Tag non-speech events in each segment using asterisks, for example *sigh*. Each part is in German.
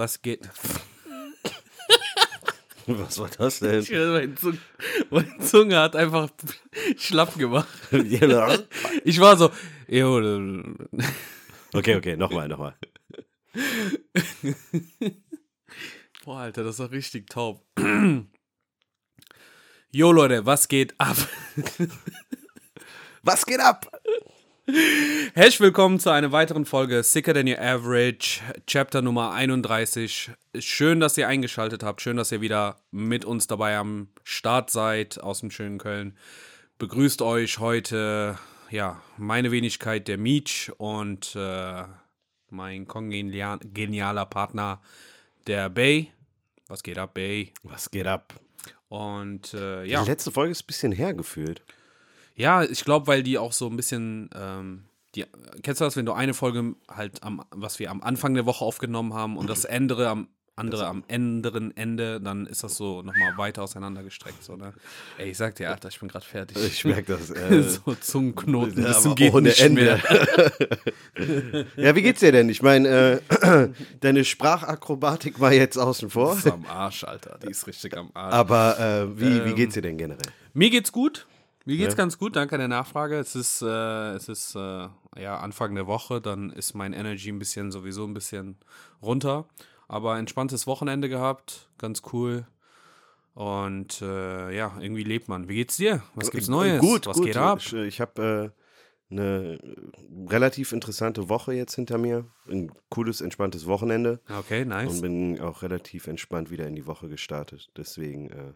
was geht? *laughs* Was war das denn? Meine Zunge, meine Zunge hat einfach *laughs* schlapp gemacht. *laughs* Ich war so, jo, okay, okay, nochmal, nochmal. Boah, Alter, das ist doch richtig taub. *clears throat* Jo, Leute, was geht ab? Was geht ab? Herzlich willkommen zu einer weiteren Folge Sicker Than Your Average, Chapter Nummer 31. Schön, dass ihr eingeschaltet habt. Schön, dass ihr wieder mit uns dabei am Start seid aus dem schönen Köln. Begrüßt euch heute, ja, meine Wenigkeit, der Meech und äh, mein kongenialer Partner, der Bay. Was geht ab, Bay? Was geht ab? Und äh, ja. Die letzte Folge ist ein bisschen hergefühlt. Ja, ich glaube, weil die auch so ein bisschen, ähm, die, kennst du das, wenn du eine Folge halt am, was wir am Anfang der Woche aufgenommen haben und das andere am andere am anderen Ende, dann ist das so nochmal weiter auseinandergestreckt. So, ne? Ey, ich sag dir, Alter, ich bin gerade fertig. Ich merke das. *laughs* Äh, so Zungenknoten, ja, das geht ohne Ende. *laughs* ja, wie geht's dir denn? Ich meine, äh, *clears throat* deine Sprachakrobatik war jetzt außen vor. Die ist am Arsch, Alter. Die ist richtig am Arsch. Aber äh, wie, wie geht's dir denn generell? Mir geht's gut. Mir geht's Ja. ganz gut, danke der Nachfrage. Es ist, äh, es ist äh, ja Anfang der Woche, dann ist mein Energy ein bisschen sowieso ein bisschen runter. Aber entspanntes Wochenende gehabt, ganz cool. Und äh, ja, irgendwie lebt man. Wie geht's dir? Was gibt's Neues? Äh, Gut, Was gut. geht ab? Ich, ich habe äh, eine relativ interessante Woche jetzt hinter mir. Ein cooles, entspanntes Wochenende. Okay, nice. Und bin auch relativ entspannt wieder in die Woche gestartet. Deswegen äh,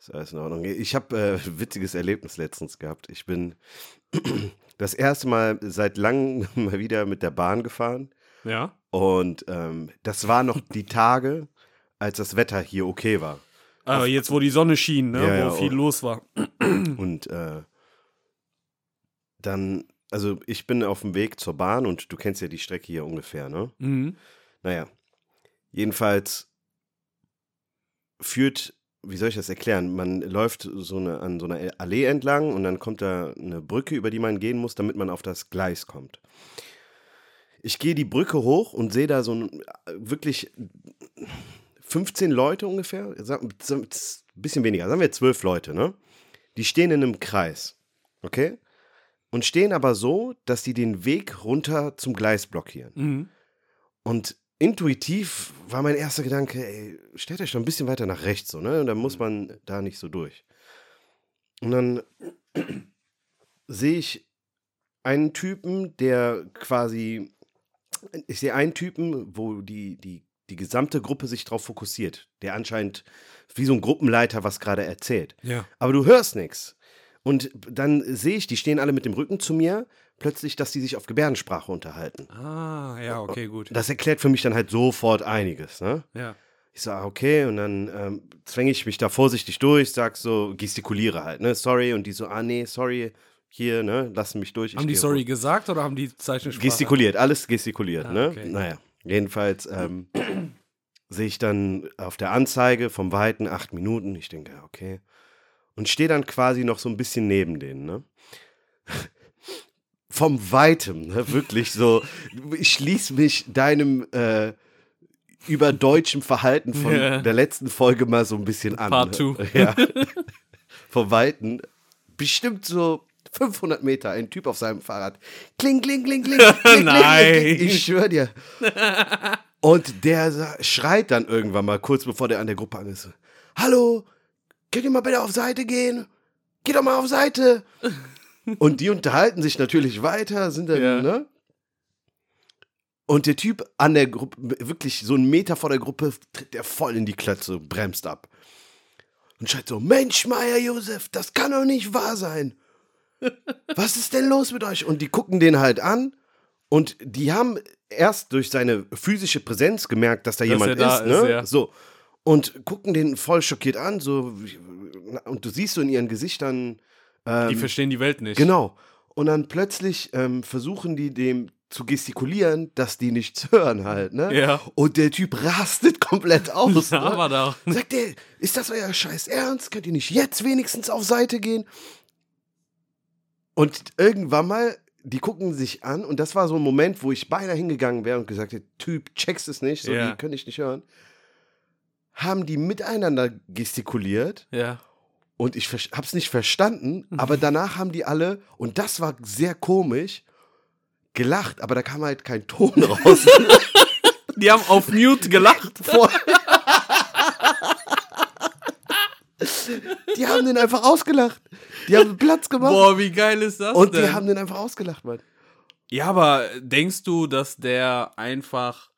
ist alles in Ordnung. Ich habe äh, ein *laughs* witziges Erlebnis letztens gehabt. Ich bin *clears throat* das erste Mal seit langem *laughs* mal wieder mit der Bahn gefahren. Ja? Und ähm, das war noch die Tage, als das Wetter hier okay war. Aber jetzt, wo die Sonne schien, ne? Ja, wo ja, viel oh. los war. *clears throat* Und äh, dann, also ich bin auf dem Weg zur Bahn und du kennst ja die Strecke hier ungefähr, ne? Mhm. Naja, jedenfalls führt, wie soll ich das erklären? Man läuft so eine, an so einer Allee entlang und dann kommt da eine Brücke, über die man gehen muss, damit man auf das Gleis kommt. Ich gehe die Brücke hoch und sehe da so ein, wirklich 15 Leute ungefähr, ein bisschen weniger, sagen wir 12 Leute, ne? Die stehen in einem Kreis, okay? Und stehen aber so, dass die den Weg runter zum Gleis blockieren. Mhm. Und intuitiv war mein erster Gedanke, ey, stellt euch doch ein bisschen weiter nach rechts, so, ne? Und dann muss man da nicht so durch. Und dann *clears throat* sehe ich einen Typen, der quasi, ich sehe einen Typen, wo die, die, die gesamte Gruppe sich drauf fokussiert, der anscheinend wie so ein Gruppenleiter was gerade erzählt. Ja. Aber du hörst nichts. Und dann sehe ich, die stehen alle mit dem Rücken zu mir, plötzlich, dass die sich auf Gebärdensprache unterhalten. Ah, ja, okay, gut. Das erklärt für mich dann halt sofort einiges, ne? Ja. Ich so, ah, okay, und dann ähm, zwänge ich mich da vorsichtig durch, sag so, gestikuliere halt, ne? Sorry, und die so, ah, nee, sorry, hier, ne? Lassen mich durch. Haben die sorry hoch. gesagt oder haben die Zeichensprache? Gestikuliert, alles gestikuliert, Ah, ne? okay. Naja, jedenfalls ähm, *clears throat* sehe ich dann auf der Anzeige vom Weiten acht Minuten. Ich denke, okay. Und stehe dann quasi noch so ein bisschen neben denen, ne? Vom Weitem, ne? Wirklich so. Ich schließe mich deinem äh, überdeutschen Verhalten von Ja. der letzten Folge mal so ein bisschen an. Part ne? two. *laughs* Ja. Vom Weiten. Bestimmt so 500 Meter, ein Typ auf seinem Fahrrad. Kling, kling, kling, kling. *laughs* kling, kling, Nein. kling. Ich schwöre dir. Und der schreit dann irgendwann mal, kurz bevor der an der Gruppe an ist. Hallo, könnt ihr mal bitte auf Seite gehen? Geh doch mal auf Seite. Und die unterhalten sich natürlich weiter, sind dann, Ja. ne? Und der Typ an der Gruppe, wirklich so einen Meter vor der Gruppe, tritt der voll in die Klötze, bremst ab. Und schreit so: Mensch, Meier Josef, das kann doch nicht wahr sein. *laughs* Was ist denn los mit euch? Und die gucken den halt an und die haben erst durch seine physische Präsenz gemerkt, dass da Dass jemand da ist, ne? ist, ja. So. Und gucken den voll schockiert an, so. Und du siehst so in ihren Gesichtern. Die Ähm, verstehen die Welt nicht. Genau. Und dann plötzlich ähm, versuchen die dem zu gestikulieren, dass die nichts hören halt, ne? Ja. Und der Typ rastet komplett *laughs* aus. Ja, ne? aber da. Sagt der, ist das euer Scheiß Ernst? Könnt ihr nicht jetzt wenigstens auf Seite gehen? Und irgendwann mal die gucken sich an und das war so ein Moment, wo ich beinahe hingegangen wäre und gesagt hätte, Typ, checkst es nicht, so, Ja. die können ich nicht hören. Haben die miteinander gestikuliert Ja. Und ich ver- hab's nicht verstanden, aber danach haben die alle, und das war sehr komisch, gelacht, aber da kam halt kein Ton *laughs* raus. Die haben auf Mute gelacht. *laughs* Vor die haben den einfach ausgelacht. Die haben Platz gemacht. Boah, wie geil ist das und denn? die haben den einfach ausgelacht, Mann. Ja, aber denkst du, dass der einfach.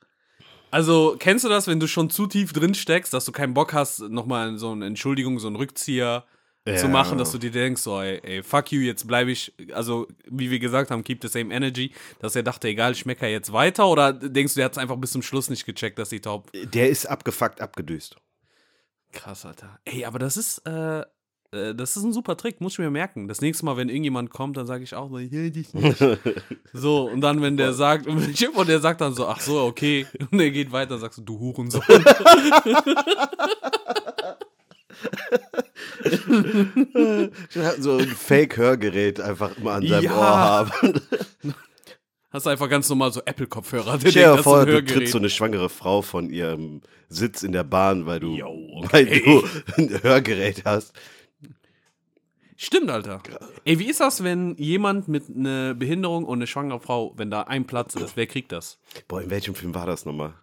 Also, kennst du das, wenn du schon zu tief drin steckst, dass du keinen Bock hast, nochmal so eine Entschuldigung, so einen Rückzieher zu Ja. machen, dass du dir denkst, so, ey, ey fuck you, jetzt bleibe ich, also, wie wir gesagt haben, keep the same energy, dass er dachte, egal, ich mecker jetzt weiter, oder denkst du, der hat es einfach bis zum Schluss nicht gecheckt, dass die taub. Der ist abgefuckt, abgedüst. Krass, Alter. Ey, aber das ist, äh, äh, das ist ein super Trick, muss ich mir merken. Das nächste Mal, wenn irgendjemand kommt, dann sage ich auch so, "Ja, dich nicht." *laughs* so, und dann, wenn der sagt, und der sagt dann so, ach so, okay, *laughs* und der geht weiter, sagst du, du Hurensohn. *laughs* *laughs* so ein Fake-Hörgerät einfach immer an seinem Ja. Ohr haben. Hast einfach ganz normal so Apple-Kopfhörer. Stell dir vor, du trittst so eine schwangere Frau von ihrem Sitz in der Bahn, weil du, Yo, weil okay. du *laughs* ein Hörgerät hast. Stimmt, Alter. Ey, wie ist das, wenn jemand mit einer Behinderung und eine schwangere Frau, wenn da ein Platz ist, wer kriegt das? Boah, in welchem Film war das nochmal?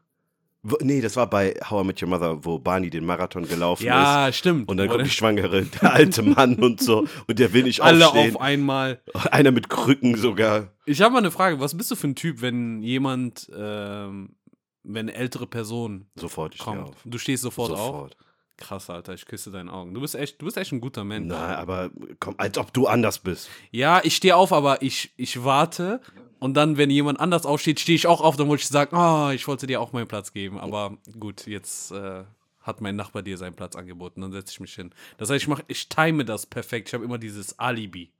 Nee, das war bei How I Met Your Mother, wo Barney den Marathon gelaufen ist. Ja, stimmt. Und dann kommt die Schwangere, der alte Mann und so. Und der will nicht alle aufstehen. auf einmal. Einer mit Krücken sogar. Ich habe mal eine Frage. Was bist du für ein Typ, wenn jemand, ähm, wenn eine ältere Person Sofort, ich kommt? auf. Du stehst sofort, auf? Sofort. Krass, Alter, ich küsse deine Augen. Du bist echt, du bist echt ein guter Mensch. Na, aber komm, als ob du anders bist. Ja, ich stehe auf, aber ich, ich warte. Und dann, wenn jemand anders aufsteht, stehe ich auch auf. Dann wollte ich sagen, ah, ich wollte dir auch meinen Platz geben. Aber gut, jetzt äh, hat mein Nachbar dir seinen Platz angeboten. Dann setze ich mich hin. Das heißt, ich mach, ich time das perfekt. Ich habe immer dieses Alibi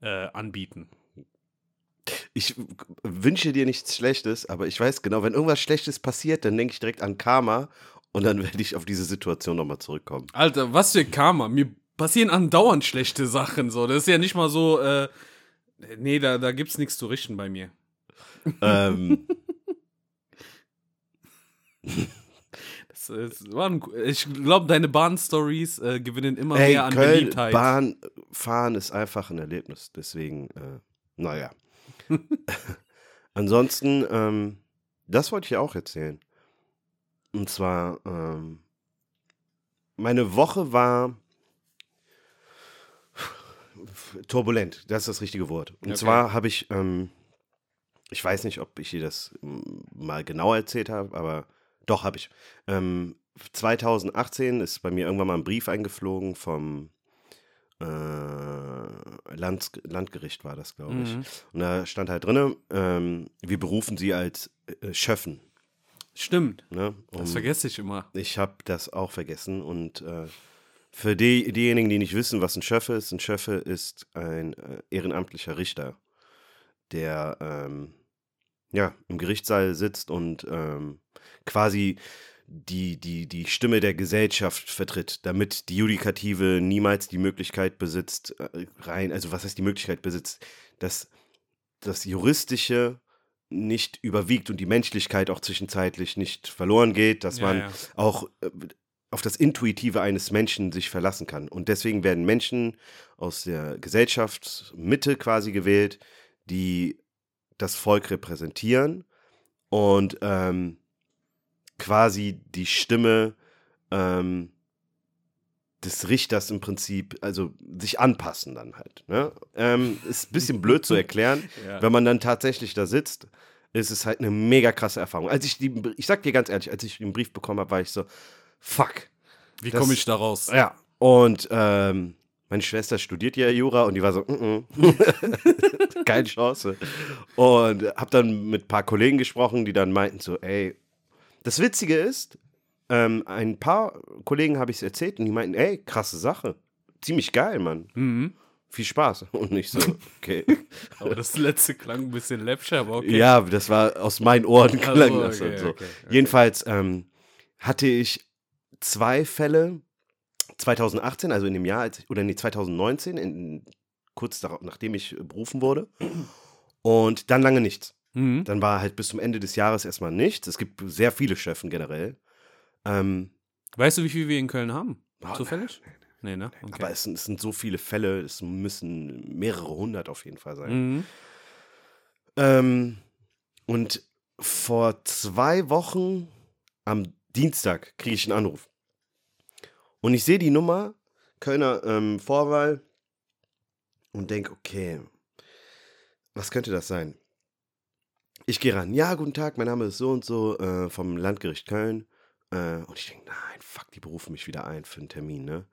äh, anbieten. Ich wünsche dir nichts Schlechtes, aber ich weiß genau, wenn irgendwas Schlechtes passiert, dann denke ich direkt an Karma und dann *laughs* werde ich auf diese Situation nochmal zurückkommen. Alter, was für Karma. Mir passieren andauernd schlechte Sachen. So, das ist ja nicht mal so. Äh, nee, da, da gibt's nichts zu richten bei mir. ähm, *laughs* Das, das war ein, ich glaube, deine Bahn-Stories äh, gewinnen immer ey, mehr an Köln, Beliebtheit. Bahn fahren ist einfach ein Erlebnis. Deswegen, äh, naja. *laughs* Ansonsten, ähm, das wollte ich auch erzählen. Und zwar, ähm, meine Woche war turbulent, das ist das richtige Wort. Und Okay. zwar habe ich, ähm, ich weiß nicht, ob ich dir das mal genau erzählt habe, aber doch habe ich. Ähm, 2018 ist bei mir irgendwann mal ein Brief eingeflogen vom äh, Lands Landgericht, war das, glaube ich. Mhm. Und da stand halt drin, ähm, wir berufen sie als äh, Schöffen. Stimmt. Ne? Das Um- vergesse ich immer. ich habe das auch vergessen und äh, für die, diejenigen, die nicht wissen, was ein Schöffe ist, ein Schöffe ist ein äh, ehrenamtlicher Richter, der ähm, ja, im Gerichtssaal sitzt und ähm, quasi die, die, die Stimme der Gesellschaft vertritt, damit die Judikative niemals die Möglichkeit besitzt, äh, rein, also was heißt die Möglichkeit besitzt, dass das Juristische nicht überwiegt und die Menschlichkeit auch zwischenzeitlich nicht verloren geht, dass Ja, man ja. auch äh, auf das Intuitive eines Menschen sich verlassen kann. Und deswegen werden Menschen aus der Gesellschaftsmitte quasi gewählt, die das Volk repräsentieren und ähm, quasi die Stimme ähm, des Richters im Prinzip, also sich anpassen dann halt. Ne? Ähm, ist ein bisschen blöd zu erklären. *laughs* Ja. Wenn man dann tatsächlich da sitzt, ist es halt eine mega krasse Erfahrung. Als ich die, ich sag dir ganz ehrlich, als ich den Brief bekommen habe, war ich so, fuck. Wie komme ich da raus? Ja. Und ähm, meine Schwester studiert ja Jura und die war so, mm -mm. *laughs* keine Chance. Und habe dann mit ein paar Kollegen gesprochen, die dann meinten so, ey, das Witzige ist, ähm, ein paar Kollegen habe ich es erzählt und die meinten, ey, krasse Sache. Ziemlich geil, Mann. Mhm. Viel Spaß. *laughs* Und ich so, okay. *laughs* Aber das letzte klang ein bisschen läppscher, aber okay. Ja, das war aus meinen Ohren Ach so, klang das okay, und so. okay, okay. Jedenfalls ähm, hatte ich zwei Fälle 2018, also in dem Jahr, als oder nee, 2019, in, kurz darauf, nachdem ich berufen wurde. Und dann lange nichts. Mhm. Dann war halt bis zum Ende des Jahres erstmal nichts. Es gibt sehr viele Chefen generell. Ähm, Weißt du, wie viel wir in Köln haben? Oh, Zufällig? Nee, ne? Okay. Aber es sind, es sind so viele Fälle, es müssen mehrere hundert auf jeden Fall sein. mhm. Ähm, und vor zwei Wochen am Dienstag kriege ich einen Anruf. Und ich sehe die Nummer, Kölner ähm, Vorwahl, und denke, okay, was könnte das sein? Ich gehe ran. Ja, guten Tag, mein Name ist so und so äh, vom Landgericht Köln. Äh, und ich denke, nein, fuck, die berufen mich wieder ein für einen Termin, ne?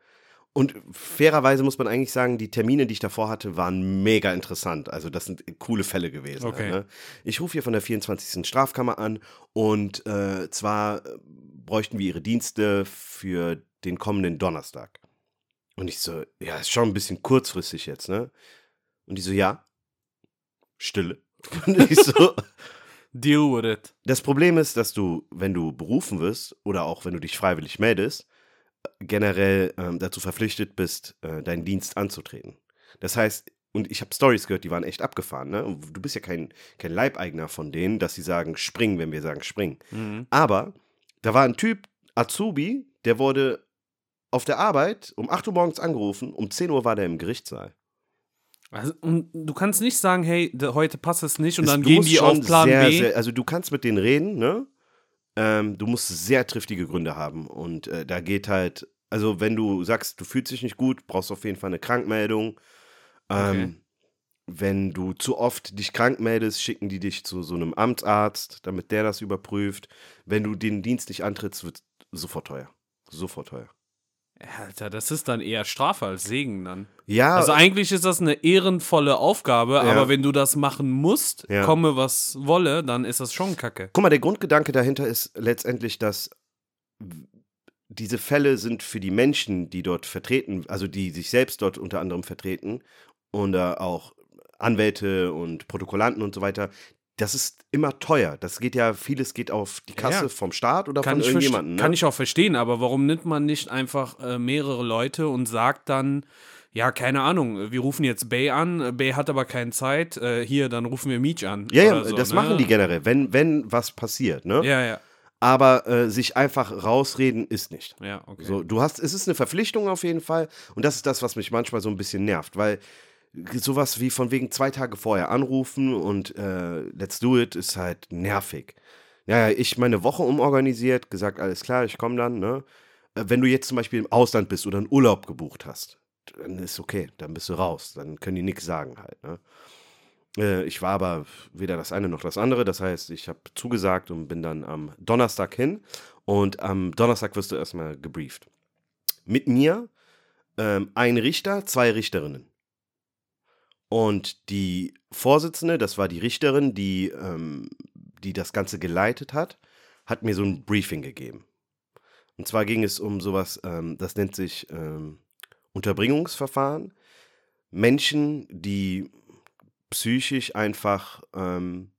Und fairerweise muss man eigentlich sagen, die Termine, die ich davor hatte, waren mega interessant. Also das sind coole Fälle gewesen. Okay. Ne? Ich rufe hier von der 24. Strafkammer an und äh, zwar äh, bräuchten wir ihre Dienste für den kommenden Donnerstag. Und ich so, ja, ist schon ein bisschen kurzfristig jetzt, ne? Und die so, ja. Stille. *laughs* Und ich so, Deal with it. das Problem ist, dass du, wenn du berufen wirst oder auch wenn du dich freiwillig meldest, generell ähm, dazu verpflichtet bist, äh, deinen Dienst anzutreten. Das heißt, und ich habe Stories gehört, die waren echt abgefahren, ne? Und du bist ja kein, kein Leibeigner von denen, dass sie sagen, springen, wenn wir sagen, springen. Mhm. Aber da war ein Typ, Azubi, der wurde auf der Arbeit um 8 Uhr morgens angerufen, um 10 Uhr war der im Gerichtssaal. Also, und du kannst nicht sagen, hey, heute passt es nicht und Es- dann gehen die auf Plan sehr, B. Sehr, also du kannst mit denen reden, ne? Ähm, du musst sehr triftige Gründe haben. Und äh, da geht halt, also wenn du sagst, du fühlst dich nicht gut, brauchst du auf jeden Fall eine Krankmeldung. Ähm, Okay. Wenn du zu oft dich krank meldest, schicken die dich zu so einem Amtsarzt, damit der das überprüft. Wenn du den Dienst nicht antrittst, wird sofort teuer. Sofort teuer. Alter, das ist dann eher Strafe als Segen dann. Ja, Also eigentlich ist das eine ehrenvolle Aufgabe, Ja. aber wenn du das machen musst, Ja. komme was wolle, dann ist das schon kacke. Guck mal, der Grundgedanke dahinter ist letztendlich, dass diese Fälle sind für die Menschen, die dort vertreten, also die sich selbst dort unter anderem vertreten und äh, auch Anwälte und Protokollanten und so weiter. Das ist immer teuer. Das geht ja, vieles geht auf die Kasse Ja. vom Staat oder Kann von irgendjemandem. Ne? kann ich auch verstehen, aber warum nimmt man nicht einfach äh, mehrere Leute und sagt dann, ja, keine Ahnung, wir rufen jetzt Bay an, Bay hat aber keine Zeit, äh, hier, dann rufen wir Meech an. ja, ja, so, das ne? machen die generell, wenn, wenn was passiert. Ne? Ja, ja, Aber äh, sich einfach rausreden ist nicht. ja, okay. So, du hast, es ist eine Verpflichtung auf jeden Fall. Und das ist das, was mich manchmal so ein bisschen nervt, weil sowas wie von wegen zwei Tage vorher anrufen und äh, let's do it ist halt nervig. Ja, ja, ich meine Woche umorganisiert, gesagt, alles klar, ich komme dann, ne? Äh, Wenn du jetzt zum Beispiel im Ausland bist oder einen Urlaub gebucht hast, dann ist okay, dann bist du raus, dann können die nichts sagen halt, ne? Äh, Ich war aber weder das eine noch das andere. Das heißt, ich habe zugesagt und bin dann am Donnerstag hin. Und am Donnerstag wirst du erstmal gebrieft. Mit mir ähm, ein Richter, zwei Richterinnen. Und die Vorsitzende, das war die Richterin, die, ähm, die das Ganze geleitet hat, hat mir so ein Briefing gegeben. Und zwar ging es um sowas, ähm, das nennt sich ähm, Unterbringungsverfahren. Menschen, die psychisch einfach, ähm,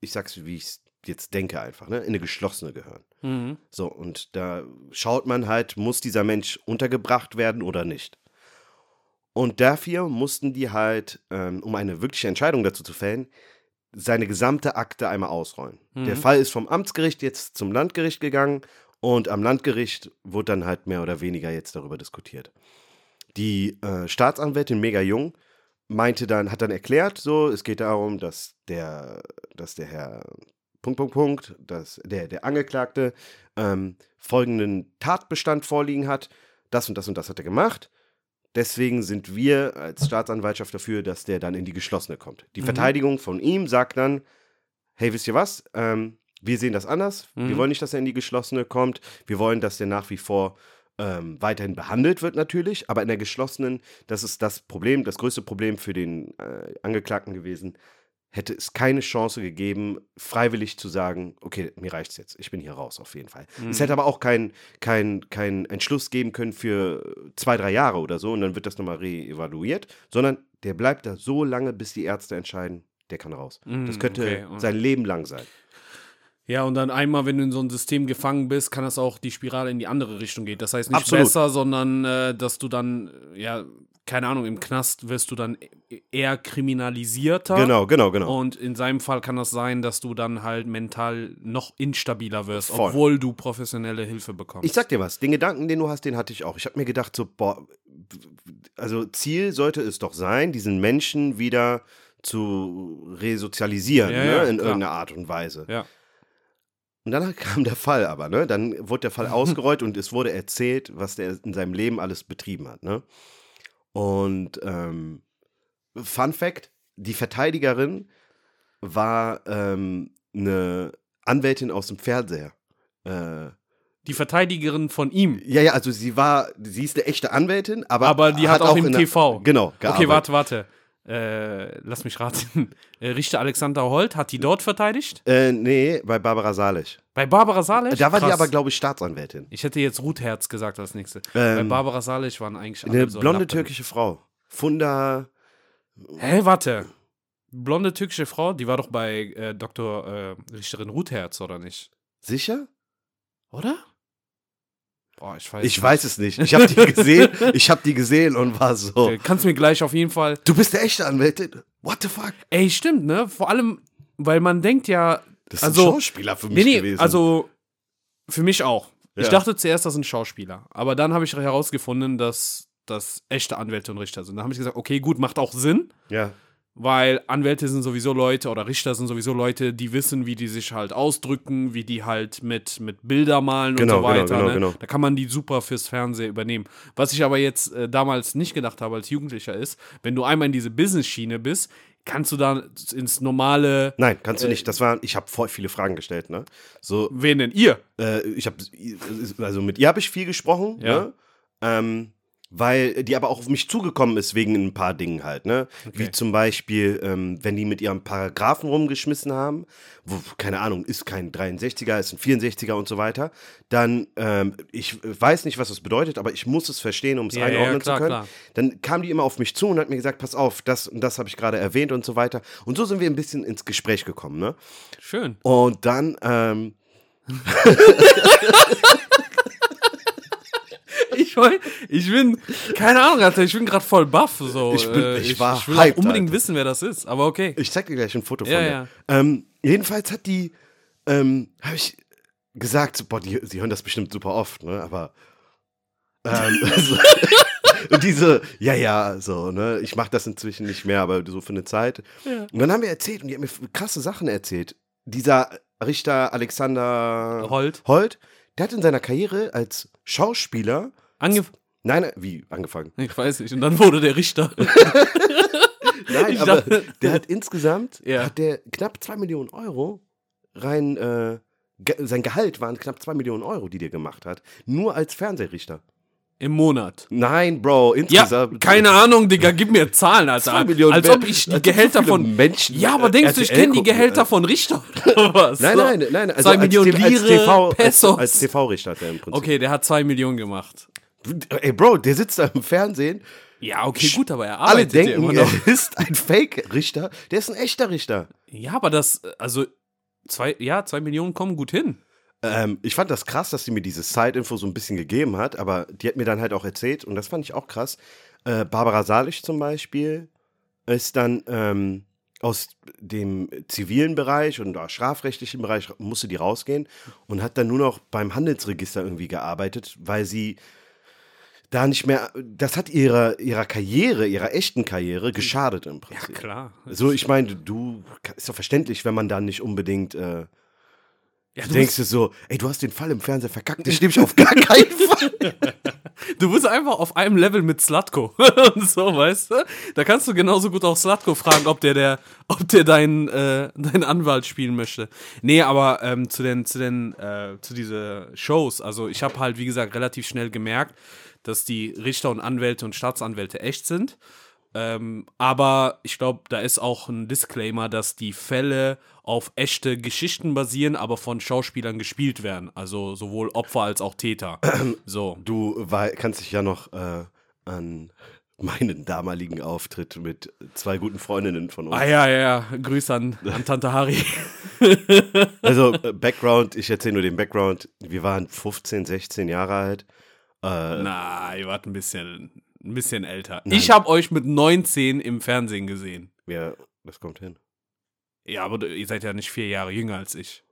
ich sag's, wie ich es jetzt denke, einfach, ne, in eine geschlossene gehören. Mhm. So, und da schaut man halt, muss dieser Mensch untergebracht werden oder nicht. Und dafür mussten die halt, ähm, um eine wirkliche Entscheidung dazu zu fällen, seine gesamte Akte einmal ausrollen. Mhm. Der Fall ist vom Amtsgericht jetzt zum Landgericht gegangen und am Landgericht wurde dann halt mehr oder weniger jetzt darüber diskutiert. Die äh, Staatsanwältin, mega jung, meinte dann, hat dann erklärt, so, es geht darum, dass der, dass der Herr Punkt, Punkt, Punkt, dass der, der Angeklagte ähm, folgenden Tatbestand vorliegen hat, das und das und das hat er gemacht. Deswegen sind wir als Staatsanwaltschaft dafür, dass der dann in die geschlossene kommt. Die Mhm. Verteidigung von ihm sagt dann, hey, wisst ihr was? Ähm, wir sehen das anders. Wir Mhm. wollen nicht, dass er in die geschlossene kommt. Wir wollen, dass der nach wie vor ähm, weiterhin behandelt wird natürlich, aber in der geschlossenen, das ist das Problem, das größte Problem für den äh, Angeklagten gewesen, hätte es keine Chance gegeben, freiwillig zu sagen, okay, mir reicht's jetzt, ich bin hier raus, auf jeden Fall. Es hätte aber auch keinen kein, kein Entschluss geben können für zwei, drei Jahre oder so und dann wird das nochmal reevaluiert, sondern der bleibt da so lange, bis die Ärzte entscheiden, der kann raus. das Mm, könnte okay, und- sein Leben lang sein. Ja, und dann einmal, wenn du in so ein System gefangen bist, kann das auch die Spirale in die andere Richtung gehen. Das heißt nicht Absolut. besser, sondern äh, dass du dann, äh, ja, keine Ahnung, im Knast wirst du dann e- eher kriminalisierter. Genau, genau, genau. Und in seinem Fall kann das sein, dass du dann halt mental noch instabiler wirst, Voll. obwohl du professionelle Hilfe bekommst. Ich sag dir was, den Gedanken, den du hast, den hatte ich auch. Ich habe mir gedacht, so, boah, also Ziel sollte es doch sein, diesen Menschen wieder zu resozialisieren, Ja, ne, ja, in klar. irgendeiner Art und Weise. ja. Und dann *laughs* kam der Fall aber, ne? Dann wurde der Fall ausgerollt und es wurde erzählt, was der in seinem Leben alles betrieben hat, ne? Und ähm, Fun Fact: Die Verteidigerin war ähm, eine Anwältin aus dem Fernseher. Äh, Die Verteidigerin von ihm. ja, ja, also sie war, sie ist eine echte Anwältin, aber, Aber die hat, auch, im in der- TV. Genau, Okay, gearbeitet. warte, warte. Äh, lass mich raten. *laughs* Äh, Richter Alexander Holt hat die dort verteidigt? Äh, nee, bei Barbara Salisch. Bei Barbara Salisch? Da war die Krass. aber, glaube ich, Staatsanwältin. Ich hätte jetzt Ruth Herz gesagt als nächste. Bei Ähm, Barbara Salisch waren eigentlich alle Eine so blonde Lappen. türkische Frau. Funda. Hä, warte. Blonde türkische Frau, die war doch bei äh, Dr. Äh, Richterin Ruth Herz, oder nicht? Sicher? Oder? Boah, ich weiß Ich weiß es nicht. Ich habe die gesehen. *laughs* Ich habe die gesehen und war so. Äh, Kannst mir gleich auf jeden Fall. Du bist der echte Anwältin? What the fuck? Ey, stimmt, ne? Vor allem, weil man denkt ja. Das ist Also- ein Schauspieler für mich Nee, nee, gewesen. also für mich auch. Ich Ja. dachte zuerst, das sind Schauspieler. Aber dann habe ich herausgefunden, dass das echte Anwälte und Richter sind. Da habe ich gesagt, okay, gut, macht auch Sinn. ja. Weil Anwälte sind sowieso Leute oder Richter sind sowieso Leute, die wissen, wie die sich halt ausdrücken, wie die halt mit, mit Bilder malen Genau, und so genau, weiter. genau, ne? genau. Da kann man die super fürs Fernsehen übernehmen. Was ich aber jetzt äh, damals nicht gedacht habe als Jugendlicher ist, wenn du einmal in diese Business-Schiene bist, kannst du dann ins normale. Nein, kannst Äh, du nicht. Das war, ich habe voll viele Fragen gestellt, ne? So, Wen denn ihr? äh, ich habe, also mit ihr habe ich viel gesprochen, Ja. ne? Ähm, weil die aber auch auf mich zugekommen ist wegen ein paar Dingen halt, ne? Wie Okay. zum Beispiel, ähm, wenn die mit ihrem Paragraphen rumgeschmissen haben, wo, keine Ahnung, ist kein 63er, ist ein 64er und so weiter, dann, ähm, ich weiß nicht, was das bedeutet, aber ich muss es verstehen, um es Ja, ja, einordnen klar, zu können. klar. Dann kam die immer auf mich zu und hat mir gesagt, pass auf, das und das habe ich gerade erwähnt und so weiter. Und so sind wir ein bisschen ins Gespräch gekommen, ne? Schön. Und dann, ähm, *laughs* *laughs* Ich, ich bin, keine Ahnung, Alter, ich bin gerade voll baff. So. Ich bin- Äh, ich ich, war ich will hyped, unbedingt Alter. wissen, wer das ist, aber okay. Ich zeig dir gleich ein Foto von Ja, der. ja. Ähm, jedenfalls hat die, ähm, habe ich gesagt, boah, die, sie hören das bestimmt super oft, ne? Aber ähm, *laughs* so, und *laughs* diese, ja, ja, so, ne? Ich mache das inzwischen nicht mehr, aber so für eine Zeit. Ja. Und dann haben wir erzählt und die haben mir krasse Sachen erzählt. Dieser Richter Alexander Holt. Holt, der hat in seiner Karriere als Schauspieler, Angef nein, nein, wie angefangen? ich weiß nicht. Und dann wurde der Richter. *laughs* Nein, Ich aber dachte- der hat insgesamt Ja. hat der knapp 2 Millionen Euro rein, äh, ge sein Gehalt waren knapp 2 Millionen Euro, die der gemacht hat. Nur als Fernsehrichter. Im Monat. Nein, Bro, Ja, insgesamt. keine Ahnung, Digga, gib mir Zahlen, Alter. Zwei Millionen als ob ich die als Gehälter so von. Menschen, ja, aber äh, denkst du, ich kenne die Gehälter äh. von Richter? oder was? Nein, nein, nein. Also Zwei als Millionen als TV, als, Pesos. als TV-Richter hat er im Prinzip. Okay, der hat zwei Millionen gemacht. Ey, Bro, der sitzt da im Fernsehen. Ja, okay, gut, aber er Alle arbeitet ja denken, immer noch. er ist ein Fake-Richter. Der ist ein echter Richter. Ja, aber das, also, zwei, ja, zwei Millionen kommen gut hin. Ähm, ich fand das krass, dass sie mir diese Side-Info so ein bisschen gegeben hat, aber die hat mir dann halt auch erzählt und das fand ich auch krass. Äh, Barbara Salisch zum Beispiel ist dann ähm, aus dem zivilen Bereich und auch strafrechtlichen Bereich musste die rausgehen und hat dann nur noch beim Handelsregister irgendwie gearbeitet, weil sie da nicht mehr, das hat ihrer, ihrer Karriere, ihrer echten Karriere geschadet im Prinzip. Klar. So, ich meine, du, ist doch verständlich, wenn man dann nicht unbedingt äh, Ja, Du denkst dir so, ey, du hast den Fall im Fernseher verkackt, ich *laughs* nehme dich auf gar keinen Fall. *laughs* du bist einfach auf einem Level mit Slutko. *laughs* Und so, weißt du? Da kannst du genauso gut auch Slutko fragen, ob der, der, ob der deinen, äh, deinen Anwalt spielen möchte. Nee, aber ähm, zu den, zu den, äh, zu diese Shows, also ich habe halt, wie gesagt, relativ schnell gemerkt, dass die Richter und Anwälte und Staatsanwälte echt sind. Ähm, aber ich glaube, da ist auch ein Disclaimer, dass die Fälle auf echte Geschichten basieren, aber von Schauspielern gespielt werden. Also sowohl Opfer als auch Täter. *clears throat* So. Du war, kannst dich ja noch äh, an meinen damaligen Auftritt mit zwei guten Freundinnen von uns. Ah ja, ja, ja. Grüße an, an *laughs* Tante Harry. Also, äh, *laughs* Background, ich erzähle nur den Background. Wir waren 15, 16 Jahre alt. Äh, Na, ihr wart ein bisschen. ein bisschen älter. Nein. Ich habe euch mit 19 im Fernsehen gesehen. Ja, das kommt hin. Ja, aber ihr seid ja nicht vier Jahre jünger als ich.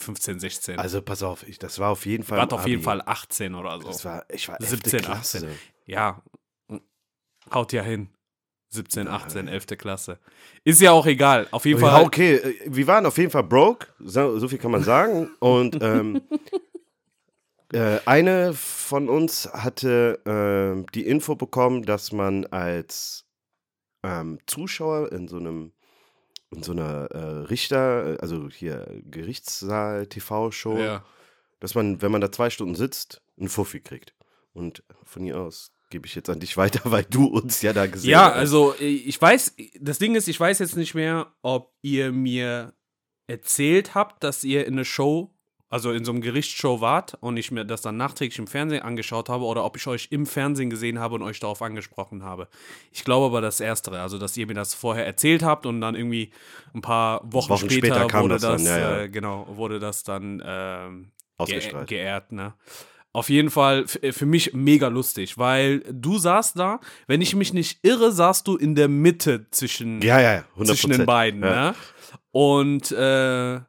15, 16. Also pass auf, ich, das war auf jeden Fall. Wart auf jeden Abi. Fall 18 oder so. Das war, ich war 17, 17, Klasse. 18. Ja, haut ja hin. 17, 18, 11. Klasse. Ist ja auch egal. Auf jeden Ja, Fall. okay, äh, wir waren auf jeden Fall broke, so, so viel kann man sagen. Und ähm, *laughs* äh, eine von uns hatte ähm, die Info bekommen, dass man als ähm, Zuschauer in so einem in so einer äh, Richter, äh, also hier Gerichtssaal-TV-Show, Ja. dass man, wenn man da zwei Stunden sitzt, einen Fuffi kriegt. Und von hier aus gebe ich jetzt an dich *laughs* weiter, weil du uns ja da gesehen Ja, hast. also ich weiß, das Ding ist, ich weiß jetzt nicht mehr, ob ihr mir erzählt habt, dass ihr in eine Show, also in so einem Gerichtsshow wart und ich mir das dann nachträglich im Fernsehen angeschaut habe oder ob ich euch im Fernsehen gesehen habe und euch darauf angesprochen habe. Ich glaube aber das Erstere, also dass ihr mir das vorher erzählt habt und dann irgendwie ein paar Wochen, Wochen später, später kam wurde das das, dann, ja, ja. Äh, genau, wurde das dann ähm. Ge geehrt, ne? Auf jeden Fall äh, für mich mega lustig, weil du saßt da, wenn ich mich nicht irre, saßt du in der Mitte zwischen, Ja, ja, ja, 100%. zwischen den beiden, ne? Und äh,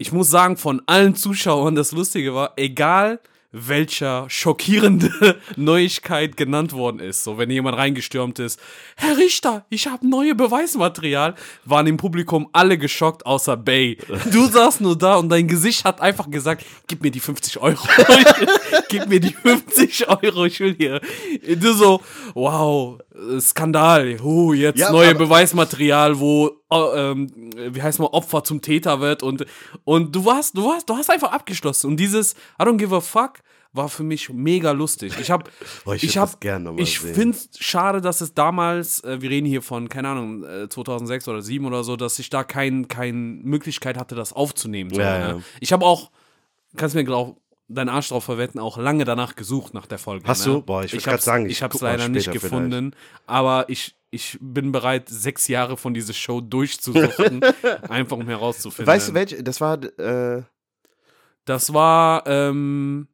ich muss sagen, von allen Zuschauern, das Lustige war, egal welcher schockierende *laughs* Neuigkeit genannt worden ist. So, wenn jemand reingestürmt ist, Herr Richter, ich habe neue Beweismaterial, waren im Publikum alle geschockt, außer Bay. *laughs* Du saßt nur da und dein Gesicht hat einfach gesagt, gib mir die 50 Euro. *laughs* gib mir die 50 Euro, ich will hier. Du so, wow, Skandal, huh, jetzt Ja, neue Beweismaterial, wo, ähm, wie heißt man, Opfer zum Täter wird und, und du warst, du warst, du hast einfach abgeschlossen und dieses I don't give a fuck war für mich mega lustig. Ich habe, *laughs* Boah, ich ich habe, ich finde es schade, dass es damals, äh, wir reden hier von, keine Ahnung, äh, 2006 oder 2007 oder so, dass ich da kein, keine Möglichkeit hatte, das aufzunehmen. So, Ja, ne? ja. Ich habe auch, kannst mir glaub, deinen Arsch drauf verwetten, auch lange danach gesucht nach der Folge. Hast ne? du? Boah, ich grad hab's- sagen, ich ich habe es leider nicht später vielleicht. gefunden, aber ich, ich bin bereit, sechs Jahre von dieser Show durchzusuchen, *laughs* einfach um herauszufinden. Weißt du, welche? Das war, äh, Das war, ähm,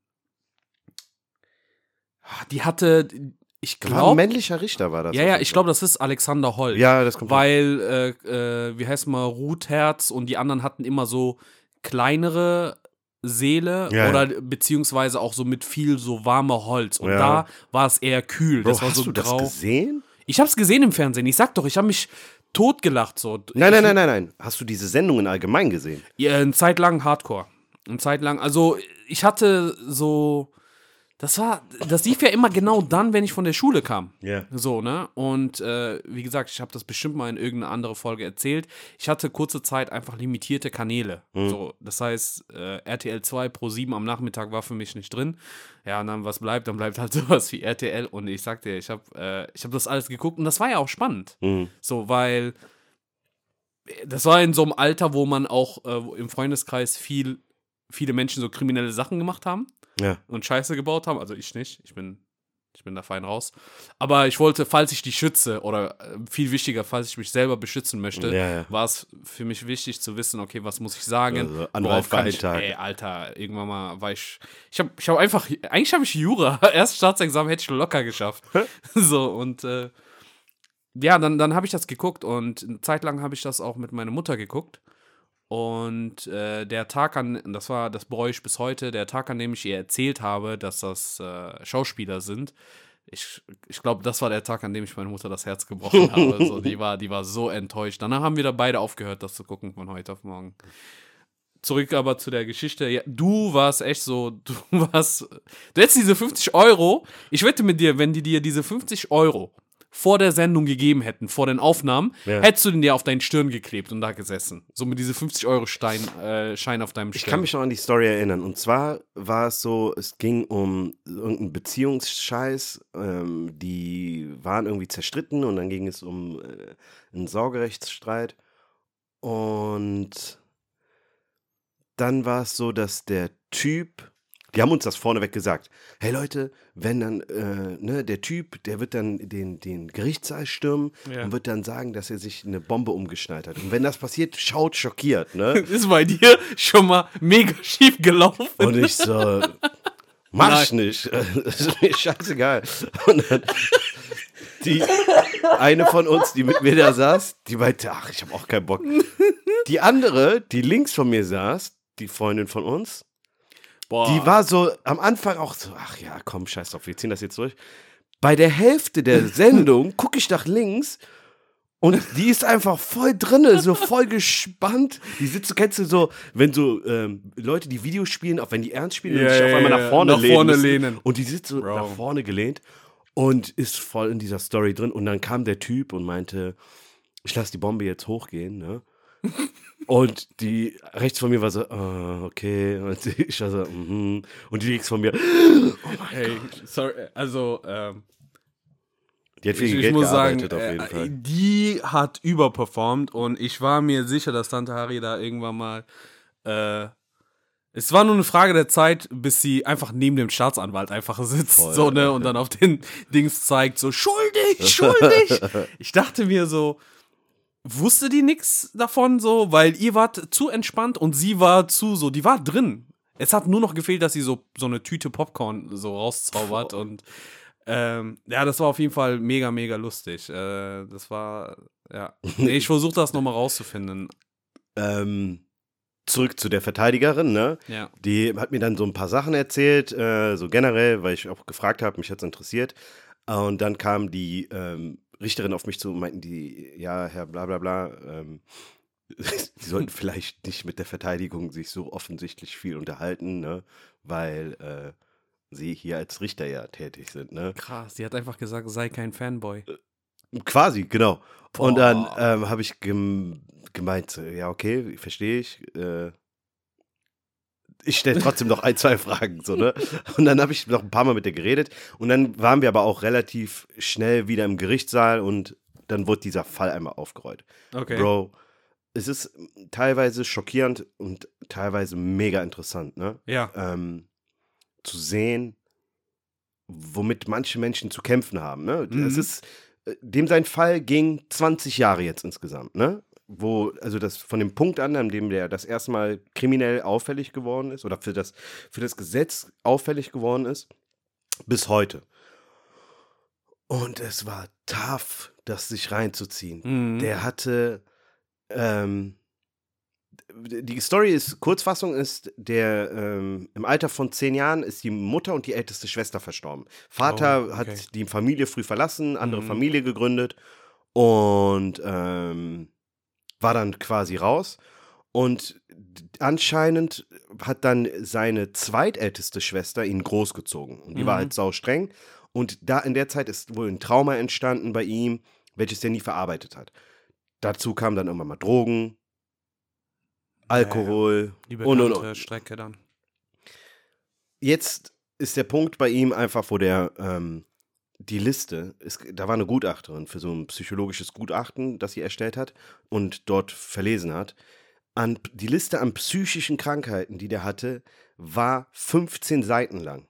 die hatte, ich glaube, männlicher Richter, war das. ja, ja, ich glaube, das ist Alexander Holt. Ja, das kommt. Weil, äh, äh, wie heißt mal, Rutherz und die anderen hatten immer so kleinere Seele Ja, oder beziehungsweise auch so mit viel so warmer Holz. Und Ja. da war es eher kühl. Bro, das war hast so du grau. das gesehen? Ich hab's gesehen im Fernsehen. Ich sag doch, ich habe mich totgelacht so. Nein, nein, nein, nein, nein. Hast du diese Sendungen allgemein gesehen? Ja, eine Zeit lang Hardcore. Eine Zeit lang. Also, ich hatte so. Das war. Das lief ja immer genau dann, wenn ich von der Schule kam. Ja. So, ne? Und äh, wie gesagt, ich habe das bestimmt mal in irgendeiner andere Folge erzählt. Ich hatte kurze Zeit einfach limitierte Kanäle. So, das heißt, äh, RTL 2 Pro 7 am Nachmittag war für mich nicht drin. Ja, und dann was bleibt, dann bleibt halt *laughs* sowas wie RTL. Und ich sag dir, ich habe äh, ich hab das alles geguckt und das war ja auch spannend. Mhm. So, weil das war in so einem Alter, wo man auch äh, im Freundeskreis viel, viele Menschen so kriminelle Sachen gemacht haben Ja. und Scheiße gebaut haben. Also ich nicht. Ich bin, ich bin da fein raus. Aber ich wollte, falls ich die schütze, oder äh, viel wichtiger, falls ich mich selber beschützen möchte, Ja, ja. war es für mich wichtig zu wissen, okay, was muss ich sagen? Also, Worauf kann ich, ey, Alter, irgendwann mal war ich, ich habe ich hab einfach, eigentlich habe ich Jura, *laughs* erst Staatsexamen hätte ich locker geschafft. *laughs* so, und äh, ja, dann, dann habe ich das geguckt und eine Zeit lang habe ich das auch mit meiner Mutter geguckt. Und äh, der Tag an, das war, das bereue ich bis heute, der Tag, an dem ich ihr erzählt habe, dass das äh, Schauspieler sind, ich, ich glaube, das war der Tag, an dem ich meiner Mutter das Herz gebrochen *laughs* habe. Also, die, war, die war so enttäuscht. Danach haben wir da beide aufgehört, das zu gucken von heute auf morgen. Zurück aber zu der Geschichte. Ja, du warst echt so, *laughs* du warst, du hättest diese 50 Euro, ich wette mit dir, wenn die dir diese 50 Euro vor der Sendung gegeben hätten, vor den Aufnahmen, Ja. hättest du den dir auf deinen Stirn geklebt und da gesessen. So mit diese 50 Euro Stein, äh, Schein auf deinem Stirn. Ich kann mich noch an die Story erinnern. Und zwar war es so, es ging um irgendeinen Beziehungsscheiß. Ähm, die waren irgendwie zerstritten und dann ging es um äh, einen Sorgerechtsstreit. Und dann war es so, dass der Typ, die haben uns das vorneweg gesagt. Hey Leute, wenn dann, äh, ne, der Typ, der wird dann den, den Gerichtssaal stürmen Ja. und wird dann sagen, dass er sich eine Bombe umgeschnallt hat. Und wenn das passiert, schaut schockiert, ne? *laughs* ist bei dir schon mal mega schief gelaufen. Und ich so, Mach ich nicht. Das *laughs* ist mir scheißegal. Und dann die eine von uns, die mit mir da saß, die meinte, ach, ich habe auch keinen Bock. Die andere, die links von mir saß, die Freundin von uns, Boah. die war so am Anfang auch so, ach ja, komm, scheiß drauf, wir ziehen das jetzt durch. Bei der Hälfte der *laughs* Sendung gucke ich nach links und die ist einfach voll drinne, so voll gespannt. Die sitzt, kennst du so, wenn so ähm, Leute, die Videos spielen, auch wenn die ernst spielen, Ja, und sich auf ja, einmal nach vorne nach lehnen. vorne lehnen. Und die sitzt so Bro. nach vorne gelehnt und ist voll in dieser Story drin. Und dann kam der Typ und meinte, ich lasse die Bombe jetzt hochgehen, ne? Und die rechts von mir war so, ah, okay. Und ich war so, mhm. Und die links von mir, Hey, sorry, also, ähm, die hat viel ich, ich Geld muss sagen, gearbeitet auf jeden äh, Fall. die hat überperformt und ich war mir sicher, dass Tante Harry da irgendwann mal. Äh, es war nur eine Frage der Zeit, bis sie einfach neben dem Staatsanwalt einfach sitzt, Voll, so, ne, und dann auf den Dings zeigt, so, schuldig, *laughs* schuldig. ich dachte mir so, wusste die nix davon, so, weil ihr wart zu entspannt und sie war zu so, die war drin. Es hat nur noch gefehlt, dass sie so, so eine Tüte Popcorn so rauszaubert und ähm, ja, das war auf jeden Fall mega, mega lustig. Äh, das war, ja. Nee, ich versuche das nochmal rauszufinden. Ähm, zurück zu der Verteidigerin, ne? Ja. Die hat mir dann so ein paar Sachen erzählt, äh, so generell, weil ich auch gefragt habe, mich hat es interessiert. Und dann kam die ähm, Richterin auf mich zu und meinten die, ja, Herr bla bla bla, ähm, *laughs* Sie sollten *laughs* vielleicht nicht mit der Verteidigung sich so offensichtlich viel unterhalten, ne? Weil äh, Sie hier als Richter ja tätig sind, ne? Krass, die hat einfach gesagt, sei kein Fanboy. Quasi, genau. Und dann Boah. ähm, habe ich gem gemeint, so, ja, okay, verstehe ich. Äh, ich stelle trotzdem noch ein, zwei Fragen, so, ne? Und dann habe ich noch ein paar Mal mit der geredet. Und dann waren wir aber auch relativ schnell wieder im Gerichtssaal und dann wurde dieser Fall einmal aufgerollt. Okay. Bro, es ist teilweise schockierend und teilweise mega interessant, ne? Ja. ähm, zu sehen, womit manche Menschen zu kämpfen haben. Ne? Mhm. Es ist, äh, dem sein Fall ging 20 Jahre jetzt insgesamt, ne? Wo, also das von dem Punkt an, an dem der das erste Mal kriminell auffällig geworden ist oder für das, für das Gesetz auffällig geworden ist, bis heute. Und es war tough, das sich reinzuziehen. Mhm. Der hatte, ähm, die Story ist, Kurzfassung ist, der ähm, im Alter von zehn Jahren ist die Mutter und die älteste Schwester verstorben. Vater Oh, okay. hat die Familie früh verlassen, andere Mhm. Familie gegründet und ähm, war dann quasi raus. Und anscheinend hat dann seine zweitälteste Schwester ihn großgezogen. Und die war Mhm. halt sau streng. Und da in der Zeit ist wohl ein Trauma entstanden bei ihm, welches er nie verarbeitet hat. Dazu kamen dann irgendwann mal Drogen, Alkohol Die und, bekannte und, und. Strecke dann. Jetzt ist der Punkt bei ihm einfach, wo der ähm, die Liste, ist, da war eine Gutachterin für so ein psychologisches Gutachten, das sie erstellt hat und dort verlesen hat. An, die Liste an psychischen Krankheiten, die der hatte, war 15 Seiten lang.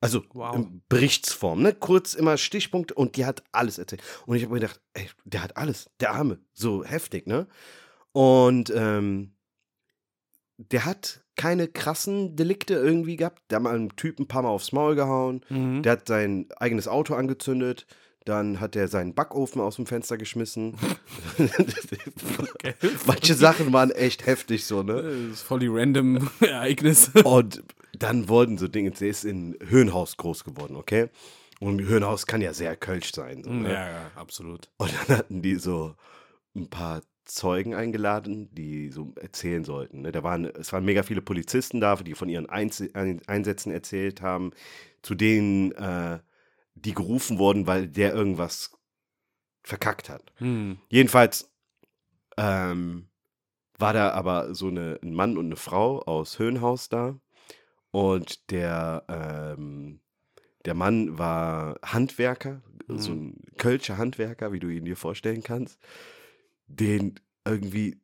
Also Wow. in Berichtsform, ne? Kurz immer Stichpunkte und die hat alles erzählt. Und ich habe mir gedacht, ey, der hat alles, der Arme, so heftig, ne? Und ähm, der hat keine krassen Delikte irgendwie gehabt. Der hat mal einen Typen ein paar Mal aufs Maul gehauen. Mhm. Der hat sein eigenes Auto angezündet. Dann hat er seinen Backofen aus dem Fenster geschmissen. *laughs* Manche Sachen waren echt heftig so, ne? Das ist voll die random *laughs* Ereignis. Und dann wurden so Dinge, der ist in Höhenhaus groß geworden, okay? Und Höhenhaus kann ja sehr kölsch sein. So, ne? ja, ja, absolut. Und dann hatten die so ein paar Zeugen eingeladen, die so erzählen sollten. Ne? Da waren, es waren mega viele Polizisten da, die von ihren Einz Ein- Einsätzen erzählt haben, zu denen äh, die gerufen wurden, weil der irgendwas verkackt hat. Hm. Jedenfalls ähm, war da aber so eine, ein Mann und eine Frau aus Höhenhaus da. Und der, ähm, der Mann war Handwerker, so ein Kölscher Handwerker, wie du ihn dir vorstellen kannst. Den irgendwie,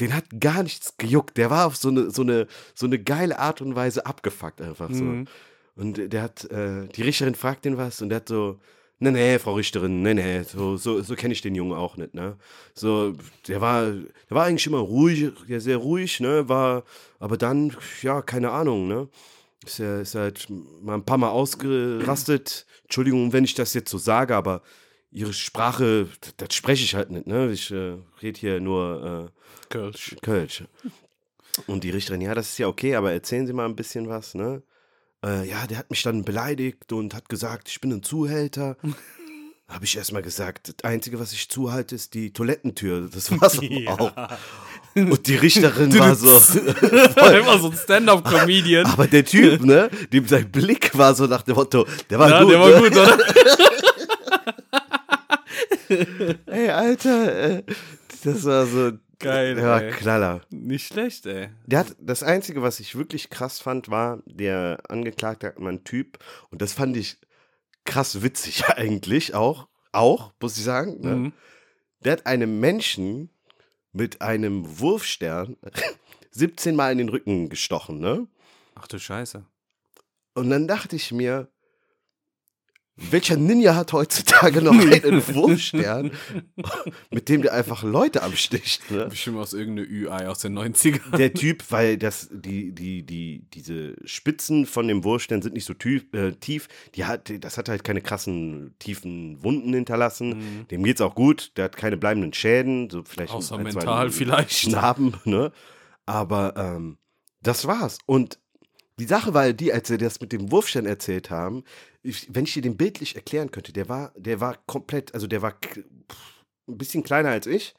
den hat gar nichts gejuckt. Der war auf so eine, so eine, so eine geile Art und Weise abgefuckt einfach so. Mhm. Und der hat, äh, die Richterin fragt den was und der hat so, nee, nee, Frau Richterin, nee, nee, so, so, so kenne ich den Jungen auch nicht, ne? So, der war, der war eigentlich immer ruhig, ja, sehr ruhig, ne? War, aber dann, ja, keine Ahnung, ne? ist er ist halt mal ein paar Mal ausgerastet. Entschuldigung, wenn ich das jetzt so sage, aber ihre Sprache, das, spreche ich halt nicht, ne? Ich äh, rede hier nur äh, Kölsch. Kölsch. Und die Richterin, ja, das ist ja okay, aber erzählen Sie mal ein bisschen was, ne? Äh, ja, der hat mich dann beleidigt und hat gesagt, ich bin ein Zuhälter. *laughs* Habe ich erstmal gesagt, das Einzige, was ich zuhalte, ist die Toilettentür. Das war's *laughs* auch. Und die Richterin war so. *laughs* War immer so ein Stand-up-Comedian. Aber der Typ, ne, dem sein Blick war so nach dem Motto, der war Ja, gut. der war ne? gut, oder? Ey, Alter, äh, das war so. Geil, war ey. Knaller. Nicht schlecht, ey. Der hat, das Einzige, was ich wirklich krass fand, war, der Angeklagte hat mal einen Typ, und das fand ich krass witzig *laughs* eigentlich auch, auch, muss ich sagen. Ne? Mhm. Der hat einem Menschen mit einem Wurfstern *laughs* 17 Mal in den Rücken gestochen, ne? Ach du Scheiße. Und dann dachte ich mir, welcher Ninja hat heutzutage noch *laughs* einen Wurfstern, mit dem der einfach Leute absticht, ne? Bestimmt aus irgendeiner Ü-Ei aus den 90ern. Der Typ, weil das, die, die, die, diese Spitzen von dem Wurfstern sind nicht so tief, äh, tief. Die hat, das hat halt keine krassen, tiefen Wunden hinterlassen. Dem geht's auch gut. Der hat keine bleibenden Schäden. So vielleicht Mhm. Außer ein, zwei mental vielleicht. Narben, ne? Aber ähm, das war's. Und die Sache war die, als sie das mit dem Wurfstern erzählt haben, ich, wenn ich dir den bildlich erklären könnte, der war, der war komplett, also der war pff, ein bisschen kleiner als ich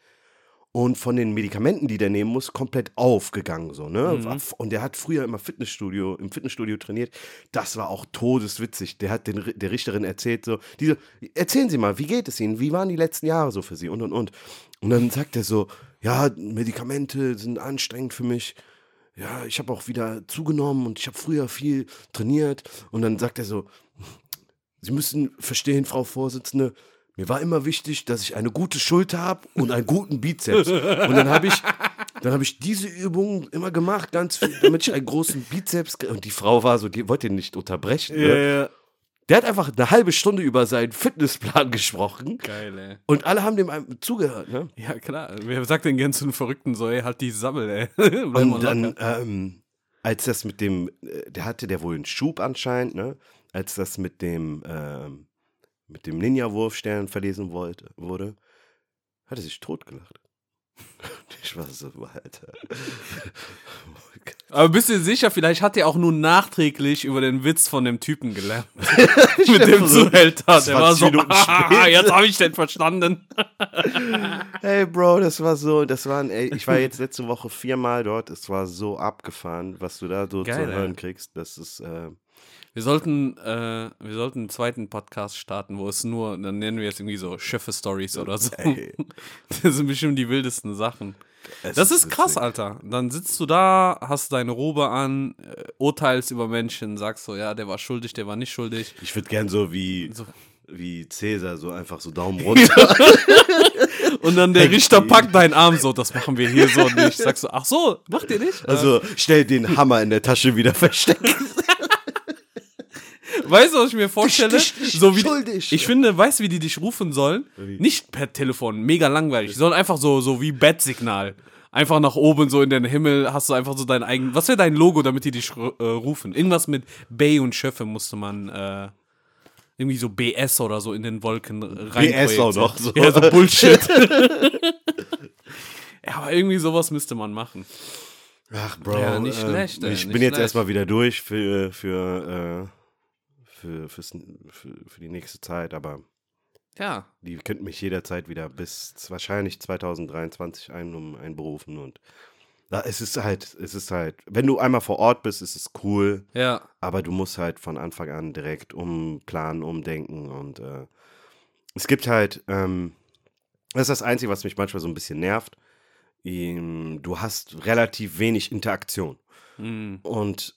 und von den Medikamenten, die der nehmen muss, komplett aufgegangen so, ne? Mhm. Und der hat früher immer Fitnessstudio, im Fitnessstudio trainiert. Das war auch todeswitzig. Der hat den, der Richterin erzählt so, diese, erzählen Sie mal, wie geht es Ihnen? Wie waren die letzten Jahre so für Sie? Und und und. Und dann sagt er so, ja, Medikamente sind anstrengend für mich. Ja, ich habe auch wieder zugenommen und ich habe früher viel trainiert. Und dann sagt er so, Sie müssen verstehen, Frau Vorsitzende, mir war immer wichtig, dass ich eine gute Schulter habe und einen guten Bizeps. Und dann habe ich, dann ich diese Übungen immer gemacht, ganz viel, damit ich einen großen Bizeps. Und die Frau war so, die wollte ihn nicht unterbrechen. Ne? ja. Der hat einfach eine halbe Stunde über seinen Fitnessplan gesprochen Geil, ey. und alle haben dem zugehört. Ne? Ja, klar. Wer sagt zu einem Verrückten so, ey, halt die Sammel, ey. *laughs* Und dann, ähm, als das mit dem, äh, der hatte der wohl einen Schub anscheinend, ne? Als das mit dem, ähm, mit dem Ninja-Wurfstern verlesen wollte, wurde, hat er sich totgelacht. Ich war so, Alter. *laughs* Aber bist du sicher, vielleicht hat er auch nur nachträglich über den Witz von dem Typen gelernt. *laughs* *laughs* Mit dem so Zuhälter. Der 20 war so, ah, jetzt habe ich den verstanden. Hey Bro, das war so, das waren, ey, ich war jetzt letzte Woche viermal dort, es war so abgefahren, was du da so Geil, zu ey. hören kriegst, das ist, äh, Wir sollten, äh, wir sollten einen zweiten Podcast starten, wo es nur, dann nennen wir es irgendwie so Schiffe-Stories oder so. Ey. *laughs* Das sind bestimmt die wildesten Sachen. es Das ist krass, witzig. Alter. Dann sitzt du da, hast deine Robe an, äh, urteilst über Menschen, sagst so, ja, der war schuldig, der war nicht schuldig. Ich würde gern so wie, So. wie Cäsar, so einfach so Daumen runter. *laughs* Und dann der Richter packt deinen Arm so, das machen wir hier so nicht. Sagst du, ach so, macht ihr nicht? Also schnell den Hammer in der Tasche wieder verstecken. *laughs* Weißt du, was ich mir vorstelle? Dich- dich- dich so wie schuldig. ich finde, weißt du, wie die dich rufen sollen? Wie? Nicht per Telefon, mega langweilig, sondern einfach so, so wie Bat-Signal. Einfach nach oben, so in den Himmel, hast du einfach so dein eigen. Was wäre dein Logo, damit die dich äh, rufen? Irgendwas mit Bay und Schöffe musste man äh, irgendwie so BS oder so in den Wolken rein. BS auch noch, so. Ja, so Bullshit. *laughs* ja, aber irgendwie sowas müsste man machen. Ach, Bro. Ja, nicht äh, schlecht, ey, Ich nicht bin jetzt schlecht. erstmal wieder durch für, für, äh, für, fürs, für, für die nächste Zeit, aber Ja, die könnten mich jederzeit wieder bis wahrscheinlich 2023 ein, um einberufen und da, es ist halt, es ist halt, wenn du einmal vor Ort bist, ist es cool, ja. aber du musst halt von Anfang an direkt umplanen, umdenken und äh, es gibt halt, ähm, das ist das Einzige, was mich manchmal so ein bisschen nervt. Ähm, du hast relativ wenig Interaktion Hm. und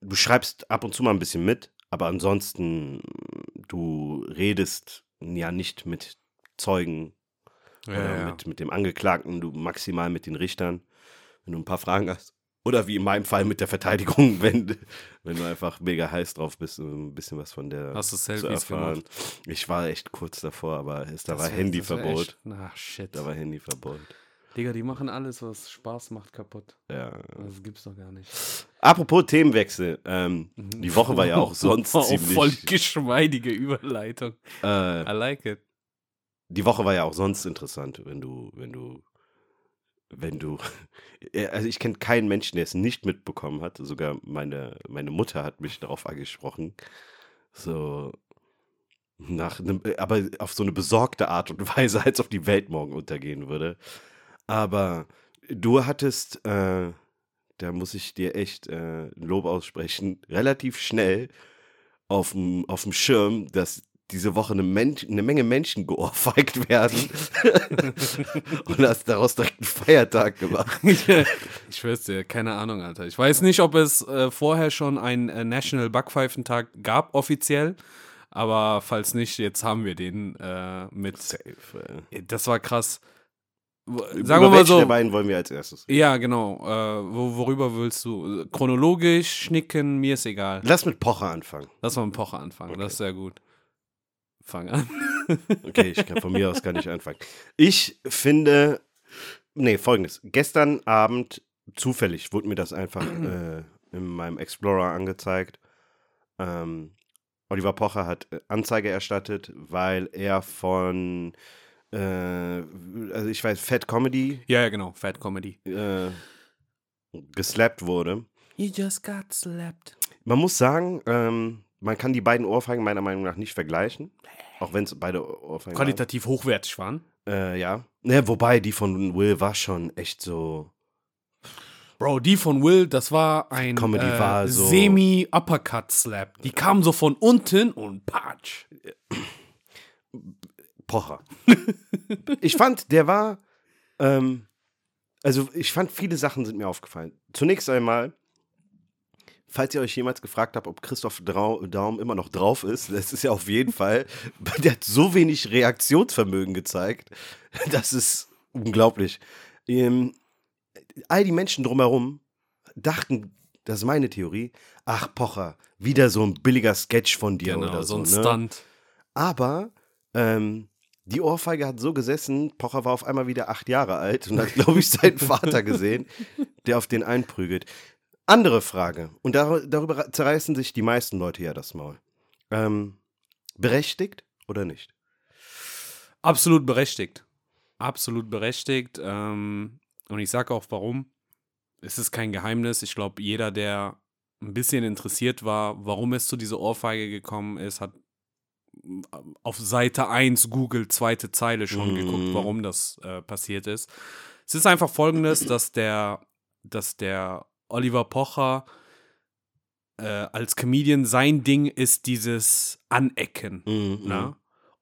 du schreibst ab und zu mal ein bisschen mit, aber ansonsten du redest ja nicht mit Zeugen Ja, oder ja. Mit, mit dem Angeklagten, du maximal mit den Richtern, wenn du ein paar Fragen hast. Oder wie in meinem Fall mit der Verteidigung, *laughs* wenn, wenn du einfach mega heiß drauf bist, ein bisschen was von der Hast du zu Selfies erfahren. gemacht? Ich war echt kurz davor, aber es, da Das war Handyverbot. Ach, shit. Da war Handyverbot. Digga, die machen alles, was Spaß macht, kaputt. Ja. Das gibt's doch gar nicht. Apropos Themenwechsel. Ähm, die Woche war ja auch *laughs* sonst oh, ziemlich. voll geschmeidige Überleitung. Äh, I like it. die Woche war ja auch sonst interessant, wenn du, wenn du, wenn du. *laughs* Also ich kenne keinen Menschen, der es nicht mitbekommen hat. Sogar meine, meine Mutter hat mich darauf angesprochen. So nach einem, aber auf so eine besorgte Art und *laughs* Weise, als ob die Welt morgen untergehen würde. Aber du hattest, äh, da muss ich dir echt äh, ein Lob aussprechen, relativ schnell auf dem Schirm, dass diese Woche eine, Mensch, eine Menge Menschen *laughs* geohrfeigt werden. *laughs* und hast daraus direkt einen Feiertag gemacht. *laughs* ich schwör's dir, keine Ahnung, Alter. Ich weiß nicht, ob es äh, vorher schon einen äh, National Backpfeifentag gab, offiziell. Aber falls nicht, jetzt haben wir den äh, mit. Safe. Das war krass. Äh. Sagen Über wir mal so. der beiden wollen wir als erstes? Ja, genau. Äh, wo, worüber willst du? Chronologisch, schnicken, mir ist egal. Lass mit Pocher anfangen. Lass mal mit Pocher anfangen. Das ist sehr gut. Fang an. *laughs* Okay, ich kann von mir aus gar nicht anfangen. Ich finde, nee, folgendes. Gestern Abend, zufällig, wurde mir das einfach *clears throat* äh, in meinem Explorer angezeigt. Ähm, Oliver Pocher hat äh, Anzeige erstattet, weil er von, äh, also ich weiß, Fat Comedy Ja, ja, genau. Fat Comedy. äh, geslappt wurde. You just got slapped. Man muss sagen, ähm, man kann die beiden Ohrfeigen meiner Meinung nach nicht vergleichen. Auch wenn es beide Ohrfeigen waren. Qualitativ hochwertig waren. Äh, ja. ja. Wobei, die von Will war schon echt so. Bro, die von Will, das war ein Comedy äh, war so- Semi-Uppercut-Slap. Die kam so von unten und patsch. *clears throat* Pocher. *laughs* ich fand, der war. Ähm, also, ich fand, viele Sachen sind mir aufgefallen. Zunächst einmal, falls ihr euch jemals gefragt habt, ob Christoph Daum immer noch drauf ist, *laughs* das ist ja auf jeden Fall. *laughs* Der hat so wenig Reaktionsvermögen gezeigt. Das ist unglaublich. Ähm, all die Menschen drumherum dachten, das ist meine Theorie, ach Pocher, wieder so ein billiger Sketch von dir Genau, oder so so. ein ne? Stunt. Aber ähm, die Ohrfeige hat so gesessen, Pocher war auf einmal wieder acht Jahre alt und hat, glaube ich, seinen Vater gesehen, *laughs* der auf den einprügelt. Andere Frage, und dar darüber zerreißen sich die meisten Leute ja das Maul. Ähm, berechtigt oder nicht? Absolut berechtigt. Absolut berechtigt. Ähm, und ich sage auch warum. Es ist kein Geheimnis. Ich glaube, jeder, der ein bisschen interessiert war, warum es zu dieser Ohrfeige gekommen ist, hat auf Seite 1 Google, zweite Zeile schon Mhm. geguckt, warum das äh, passiert ist. Es ist einfach folgendes, dass der, dass der Oliver Pocher äh, als Comedian sein Ding ist dieses Anecken. Mhm, Ne?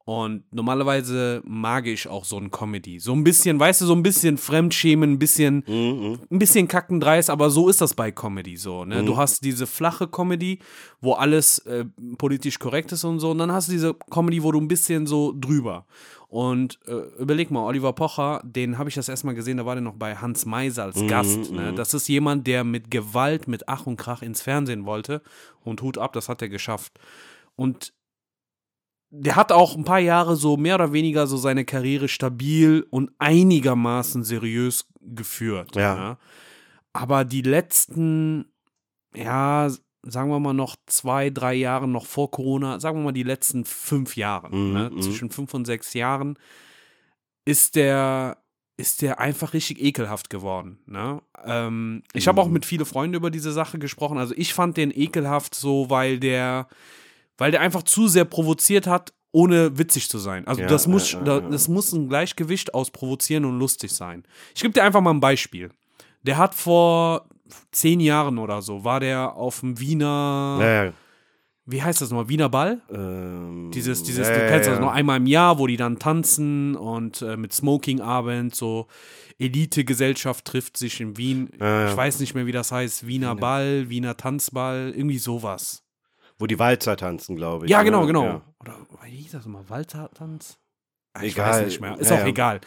Und normalerweise mag ich auch so ein Comedy. So ein bisschen, weißt du, so ein bisschen Fremdschämen, ein bisschen, Mhm, ein bisschen kackendreist, aber so ist das bei Comedy so. Ne? Du hast diese flache Comedy, wo alles äh, politisch korrekt ist und so. Und dann hast du diese Comedy, wo du ein bisschen so drüber. Und äh, überleg mal, Oliver Pocher, den habe ich das erstmal gesehen, da war der noch bei Hans Meiser als Gast. Ne? Das ist jemand, der mit Gewalt, mit Ach und Krach ins Fernsehen wollte. Und Hut ab, das hat er geschafft. Und der hat auch ein paar Jahre so mehr oder weniger so seine Karriere stabil und einigermaßen seriös geführt. Ja. ne? Aber die letzten, ja, sagen wir mal noch zwei, drei Jahre noch vor Corona, sagen wir mal die letzten fünf Jahre, Mhm, ne? mhm. zwischen fünf und sechs Jahren, ist der, ist der einfach richtig ekelhaft geworden. Ne? Ähm, ich habe auch Mhm. mit vielen Freunden über diese Sache gesprochen. Also ich fand den ekelhaft so, weil der, weil der einfach zu sehr provoziert hat, ohne witzig zu sein. Also Ja, das muss, ja, ja, da- ja. das muss ein Gleichgewicht aus provozieren und lustig sein. Ich gebe dir einfach mal ein Beispiel. Der hat vor zehn Jahren oder so, war der auf dem Wiener, wie heißt das nochmal, Wiener Ball? Ähm, Dieses, dieses, ja, du kennst ja, das noch einmal im Jahr, wo die dann tanzen und äh, mit Smoking-Abend, so Elite-Gesellschaft trifft sich in Wien. Ja. Ich weiß nicht mehr, wie das heißt. Wiener Ball, Wiener Tanzball, irgendwie sowas. Wo die Walzer tanzen, glaube ich. Ja, genau, genau. Ja. Oder wie hieß das nochmal? Walter-Tanz? Ah, Ich Egal. weiß nicht mehr. Ist Ja, auch ja. egal.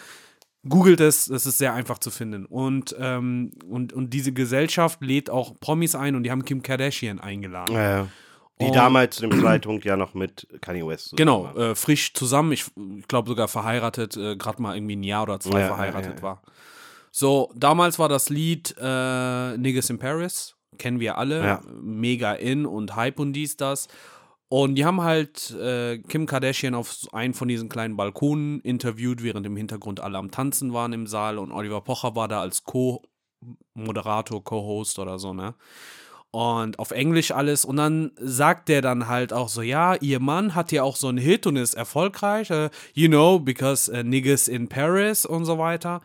Googelt es, das ist sehr einfach zu finden. Und, ähm, und, und diese Gesellschaft lädt auch Promis ein und die haben Kim Kardashian eingeladen. Ja. Die Und- damals zu dem Zeitpunkt ja noch mit Kanye West. zusammen Genau, äh, frisch zusammen. Ich, ich glaube sogar verheiratet, äh, gerade mal irgendwie ein Jahr oder zwei verheiratet war. So, damals war das Lied äh, Niggas in Paris kennen wir alle, Ja. mega in und Hype und dies, das. Und die haben halt äh, Kim Kardashian auf einen von diesen kleinen Balkonen interviewt, während im Hintergrund alle am Tanzen waren im Saal und Oliver Pocher war da als Co-Moderator, Co-Host oder so, ne? Und auf Englisch alles. Und dann sagt der dann halt auch so: Ja, ihr Mann hat ja auch so einen Hit und ist erfolgreich. äh, you know, because uh, niggas in Paris und so weiter.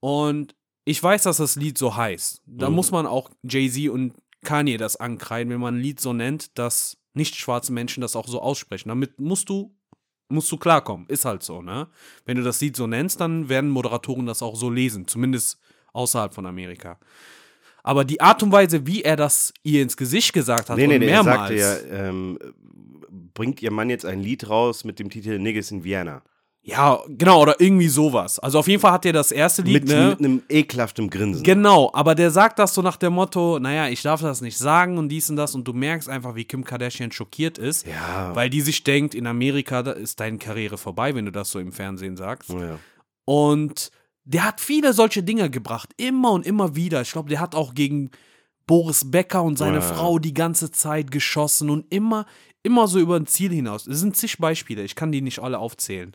Und ich weiß, dass das Lied so heißt. Da Mhm. muss man auch Jay-Z und Kanye das ankreiden, wenn man ein Lied so nennt, dass nicht schwarze Menschen das auch so aussprechen. Damit musst du, musst du klarkommen. Ist halt so, ne? Wenn du das Lied so nennst, dann werden Moderatoren das auch so lesen. Zumindest außerhalb von Amerika. Aber die Art und Weise, wie er das ihr ins Gesicht gesagt hat, Nee, nee, nee, er mehrmals. sagte ja, ähm, bringt ihr Mann jetzt ein Lied raus mit dem Titel Niggas in Vienna. Ja, genau, oder irgendwie sowas. Also auf jeden Fall hat er das erste Lied, Mit, ne? mit einem ekelhaftem Grinsen. Genau, aber der sagt das so nach dem Motto, naja, ich darf das nicht sagen und dies und das und du merkst einfach, wie Kim Kardashian schockiert ist, ja. weil die sich denkt, in Amerika ist deine Karriere vorbei, wenn du das so im Fernsehen sagst. ja. Und der hat viele solche Dinge gebracht, immer und immer wieder. Ich glaube, der hat auch gegen Boris Becker und seine Ja. Frau die ganze Zeit geschossen und immer, immer so über ein Ziel hinaus. Es sind zig Beispiele, ich kann die nicht alle aufzählen.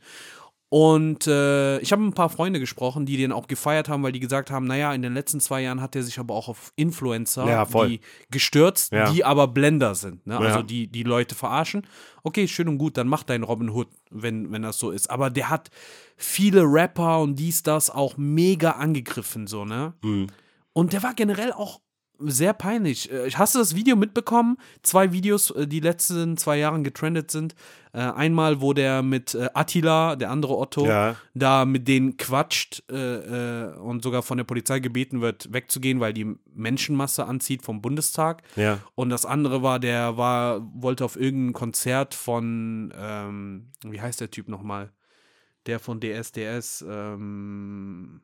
Und äh, ich habe mit ein paar Freunde gesprochen, die den auch gefeiert haben, weil die gesagt haben, naja, in den letzten zwei Jahren hat er sich aber auch auf Influencer Ja, die gestürzt, Ja. die aber Blender sind. Ne? Also Ja. die, die Leute verarschen. Okay, schön und gut, dann mach deinen Robin Hood, wenn, wenn das so ist. Aber der hat viele Rapper und dies, das auch mega angegriffen, so, ne? Mhm. Und der war generell auch sehr peinlich. Äh, Hast du das Video mitbekommen? Zwei Videos, äh, die letzten zwei Jahren getrendet sind. Äh, Einmal, wo der mit Attila, der andere Otto, Ja. da mit denen quatscht und sogar von der Polizei gebeten wird, wegzugehen, weil die Menschenmasse anzieht vom Bundestag. Ja. Und das andere war, der war, wollte auf irgendein Konzert von, ähm, wie heißt der Typ nochmal? Der von DSDS, ähm,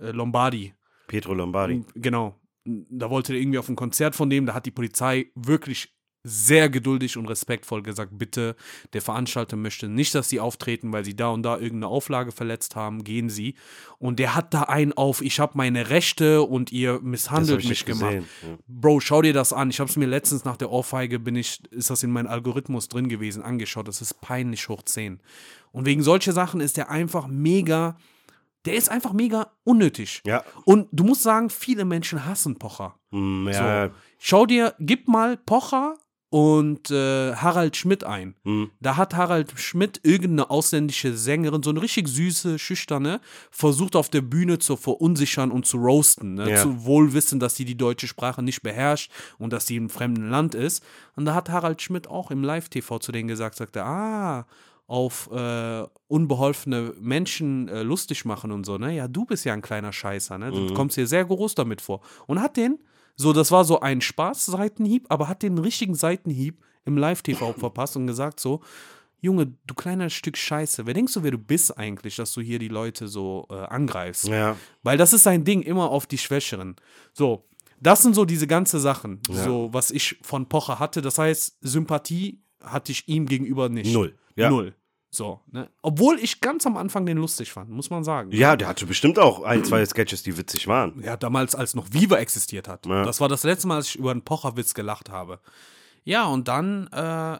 äh, Lombardi. Pietro Lombardi. Genau. Da wollte er irgendwie auf ein Konzert von dem, da hat die Polizei wirklich sehr geduldig und respektvoll gesagt, bitte, der Veranstalter möchte nicht, dass sie auftreten, weil sie da und da irgendeine Auflage verletzt haben, gehen sie. Und der hat da einen auf, ich habe meine Rechte und ihr misshandelt ich mich gemacht. gesehen. Ja. Bro, schau dir das an. Ich habe es mir letztens nach der Ohrfeige, bin ich, ist das in meinem Algorithmus drin gewesen, angeschaut. Das ist peinlich hoch 10. Und wegen solcher Sachen ist der einfach mega, der ist einfach mega unnötig. Ja. Und du musst sagen, viele Menschen hassen Pocher. Mm, ja. So. Schau dir, gib mal Pocher und äh, Harald Schmidt ein. Mm. Da hat Harald Schmidt irgendeine ausländische Sängerin, so eine richtig süße, schüchterne, versucht auf der Bühne zu verunsichern und zu roasten. Ne? Ja. Zu wohl wissen, dass sie die deutsche Sprache nicht beherrscht und dass sie im fremden Land ist. Und da hat Harald Schmidt auch im Live-TV zu denen gesagt, sagte, ah, auf äh, unbeholfene Menschen äh, lustig machen und so, ne? Ja, du bist ja ein kleiner Scheißer, ne? Du kommst dir sehr groß damit vor. Und hat den, so, das war so ein Spaß-Seitenhieb, aber hat den richtigen Seitenhieb im Live-TV *laughs* verpasst und gesagt so, Junge, du kleiner Stück Scheiße, wer denkst du, wer du bist eigentlich, dass du hier die Leute so äh, angreifst? Ja. Weil das ist sein Ding, immer auf die Schwächeren. So, das sind so diese ganze Sachen, so was ich von Pocher hatte. Das heißt, Sympathie hatte ich ihm gegenüber nicht. Null. Ja. Null. So, ne? Obwohl ich ganz am Anfang den lustig fand, muss man sagen. ja, der hatte bestimmt auch ein, zwei Sketches, die witzig waren. Ja, damals, als noch Viva existiert hat. Ja. Das war das letzte Mal, als ich über einen Pocherwitz gelacht habe. Ja, und dann äh,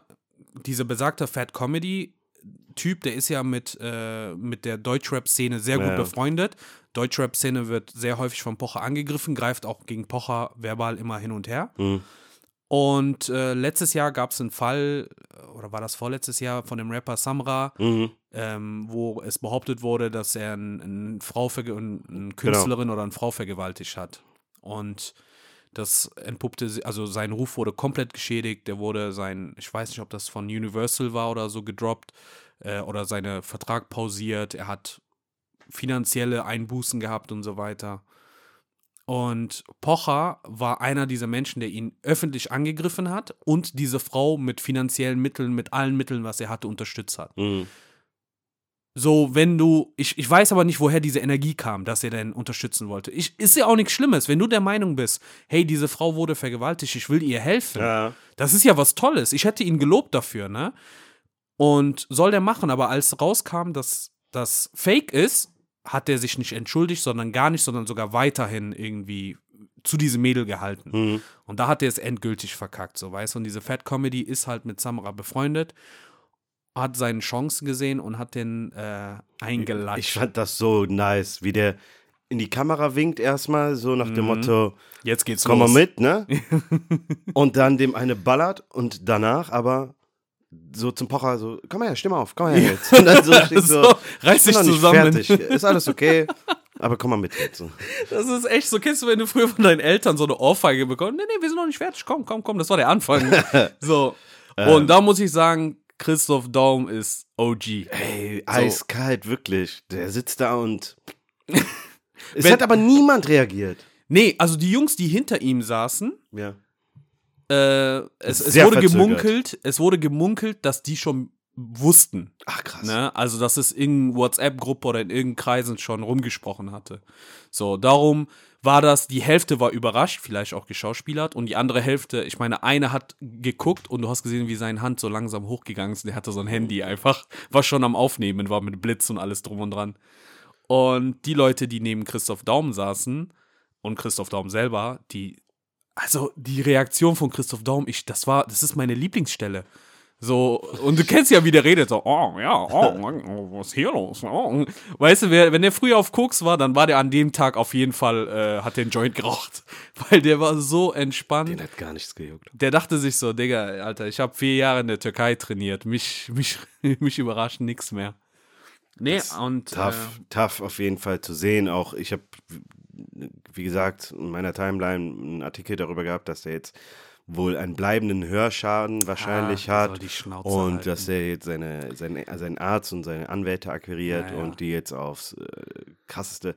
dieser besagte Fat Comedy-Typ, der ist ja mit, äh, mit der Deutschrap-Szene sehr gut Ja. befreundet. Deutschrap-Szene wird sehr häufig von Pocher angegriffen, greift auch gegen Pocher verbal immer hin und her. Mhm. Und äh, letztes Jahr gab es einen Fall, oder war das vorletztes Jahr, von dem Rapper Samra, Mhm. ähm, wo es behauptet wurde, dass er eine ein Frau verge ein, Genau. eine Künstlerin oder eine Frau vergewaltigt hat. Und das entpuppte sich, also sein Ruf wurde komplett geschädigt. Der wurde sein, ich weiß nicht, ob das von Universal war oder so gedroppt äh, oder seine Vertrag pausiert. Er hat finanzielle Einbußen gehabt und so weiter. Und Pocher war einer dieser Menschen, der ihn öffentlich angegriffen hat und diese Frau mit finanziellen Mitteln, mit allen Mitteln, was er hatte, unterstützt hat. Mhm. So, wenn du, ich, ich weiß aber nicht, woher diese Energie kam, dass er denn unterstützen wollte. Ich, ist ja auch nichts Schlimmes, wenn du der Meinung bist, hey, diese Frau wurde vergewaltigt, ich will ihr helfen. Ja. Das ist ja was Tolles. Ich hätte ihn gelobt dafür, ne? Und soll der machen, aber als rauskam, dass das Fake ist, hat er sich nicht entschuldigt, sondern gar nicht, sondern sogar weiterhin irgendwie zu diesem Mädel gehalten. Mhm. Und da hat er es endgültig verkackt, so weißt du. Und diese Fat Comedy ist halt mit Samra befreundet, hat seine Chancen gesehen und hat den äh, eingelatscht. Ich fand das so nice, wie der in die Kamera winkt erstmal, so nach dem Mhm. Motto, Jetzt geht's komm mal los. mit, ne? *laughs* und dann dem eine ballert und danach aber so zum Pocher so, komm her, stimm auf, komm her jetzt. Und dann so, *laughs* so, So, reiß dich zusammen. fertig, ist alles okay, *laughs* aber komm mal mit jetzt. So. Das ist echt so, kennst du, wenn du früher von deinen Eltern so eine Ohrfeige bekommst? Nee, nee, wir sind noch nicht fertig. Komm, komm, komm, das war der Anfang. *laughs* so. Und da muss ich sagen, Christoph Daum ist OG. Ey, So. eiskalt, wirklich. Der sitzt da und es Wenn- hat aber niemand reagiert. Nee, also die Jungs, die hinter ihm saßen, Ja. Äh, es, es wurde verzögert. gemunkelt, es wurde gemunkelt, dass die schon wussten. Ach krass. Ne? Also, dass es in WhatsApp-Gruppe oder in irgendeinen Kreisen schon rumgesprochen hatte. So, darum war das, die Hälfte war überrascht, vielleicht auch geschauspielert, und die andere Hälfte, ich meine, eine hat geguckt und du hast gesehen, wie seine Hand so langsam hochgegangen ist. Der hatte so ein Handy einfach, war schon am Aufnehmen, war mit Blitz und alles drum und dran. Und die Leute, die neben Christoph Daum saßen und Christoph Daum selber, die, also die Reaktion von Christoph Daum, ich, das war, das ist meine Lieblingsstelle. So, und du kennst ja, wie der redet, so, oh, ja, oh, *laughs* oh, was ist hier los? Oh. Weißt du, wer, wenn der früher auf Koks war, dann war der an dem Tag auf jeden Fall, äh, hat den Joint geraucht. *laughs* Weil der war so entspannt. Den hat gar nichts gejuckt. Der dachte sich so, Digga, Alter, ich habe vier Jahre in der Türkei trainiert. Mich, *laughs* mich, mich überrascht nichts mehr. Nee, und. Tough, tough auf jeden Fall zu sehen. Auch ich habe, wie gesagt, in meiner Timeline einen Artikel darüber gehabt, dass er jetzt wohl einen bleibenden Hörschaden wahrscheinlich Ah, hat. und halten. dass er jetzt seine, seine, seinen Arzt und seine Anwälte akquiriert Ja, ja. und die jetzt aufs äh, krasseste.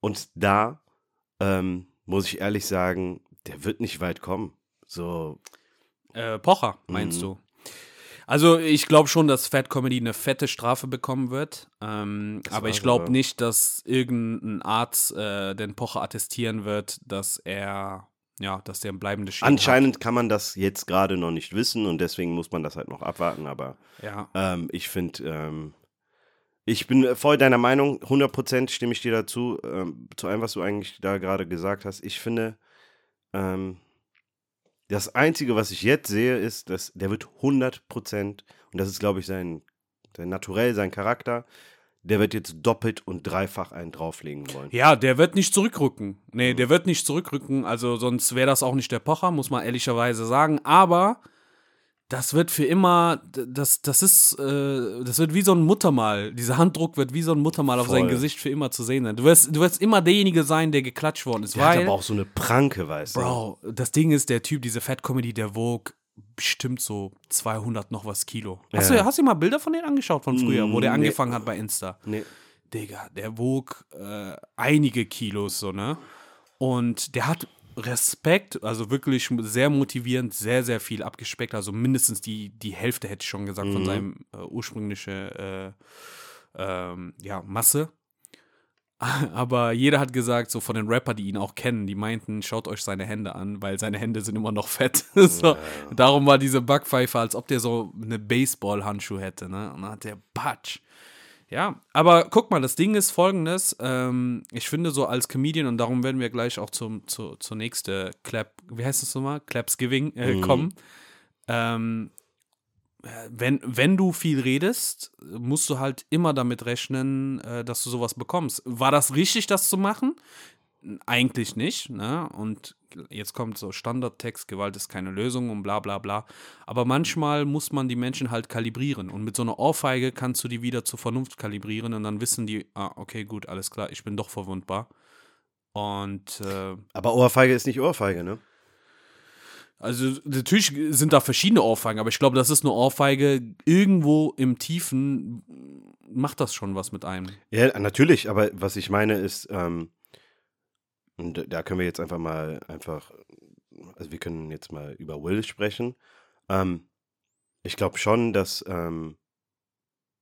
Und da ähm, muss ich ehrlich sagen, der wird nicht weit kommen. So, Äh, Pocher, meinst Mhm. du? Also ich glaube schon, dass Fat Comedy eine fette Strafe bekommen wird. Ähm, aber ich glaube nicht, dass irgendein Arzt äh, den Pocher attestieren wird, dass er, ja, dass der ein bleibendes Schäden anscheinend kann man das jetzt gerade noch nicht wissen und deswegen muss man das halt noch abwarten, aber hat. Ja. Ähm, ich finde, ähm, ich bin voll deiner Meinung, 100% stimme ich dir dazu, ähm, zu allem, was du eigentlich da gerade gesagt hast. Ich finde, ähm, das Einzige, was ich jetzt sehe, ist, dass der wird 100%, und das ist, glaube ich, sein, sein Naturell, sein Charakter, der wird jetzt doppelt und dreifach einen drauflegen wollen. Ja, der wird nicht zurückrücken. Mhm. Nee, der wird nicht zurückrücken. Also sonst wäre das auch nicht der Pocher, muss man ehrlicherweise sagen. Aber das wird für immer, das, das ist, äh, das wird wie so ein Muttermal. Dieser Handdruck wird wie so ein Muttermal auf sein. Gesicht für immer zu sehen sein. Du wirst, du wirst immer derjenige sein, der geklatscht worden ist. Der hat weil, aber auch so eine Pranke, weißt du. Bro, das Ding ist, der Typ, diese Fat Comedy, der wog bestimmt so 200 noch was Kilo. Hast, Ja. du, hast du dir mal Bilder von denen angeschaut von früher, wo der Mm, nee. angefangen hat bei Insta? Nee. Digga, der wog äh, einige Kilos, so, ne? Und der hat Respekt, also wirklich sehr motivierend, sehr, sehr viel abgespeckt. Also mindestens die, die Hälfte, hätte ich schon gesagt, von Mhm. seinem äh, ursprüngliche äh, ähm, ja, Masse. *laughs* Aber jeder hat gesagt, so von den Rapper, die ihn auch kennen, die meinten, schaut euch seine Hände an, weil seine Hände sind immer noch *laughs* fett. so. Darum war diese Backpfeife, als ob der so eine Baseball-Handschuh hätte, ne? Und dann hat der Patsch. Ja, aber guck mal, das Ding ist folgendes. Ähm, ich finde so als Comedian, und darum werden wir gleich auch zum, zu, zur nächsten Clap, wie heißt das nochmal? Clapsgiving äh, kommen. Ähm, äh, wenn, wenn du viel redest, musst du halt immer damit rechnen, äh, dass du sowas bekommst. War das richtig, das zu machen? Eigentlich nicht, ne? Und jetzt kommt so Standardtext, Gewalt ist keine Lösung und bla bla bla. Aber manchmal muss man die Menschen halt kalibrieren. Und mit so einer Ohrfeige kannst du die wieder zur Vernunft kalibrieren und dann wissen die, ah, okay, gut, alles klar, ich bin doch verwundbar. Und äh, Aber Ohrfeige ist nicht Ohrfeige, ne? also natürlich sind da verschiedene Ohrfeigen, aber ich glaube, das ist eine Ohrfeige irgendwo im Tiefen macht das schon was mit einem. Ja, natürlich, aber was ich meine ist, ähm, und da können wir jetzt einfach mal einfach, also wir können jetzt mal über Will sprechen. Ähm, ich glaube schon, dass ähm,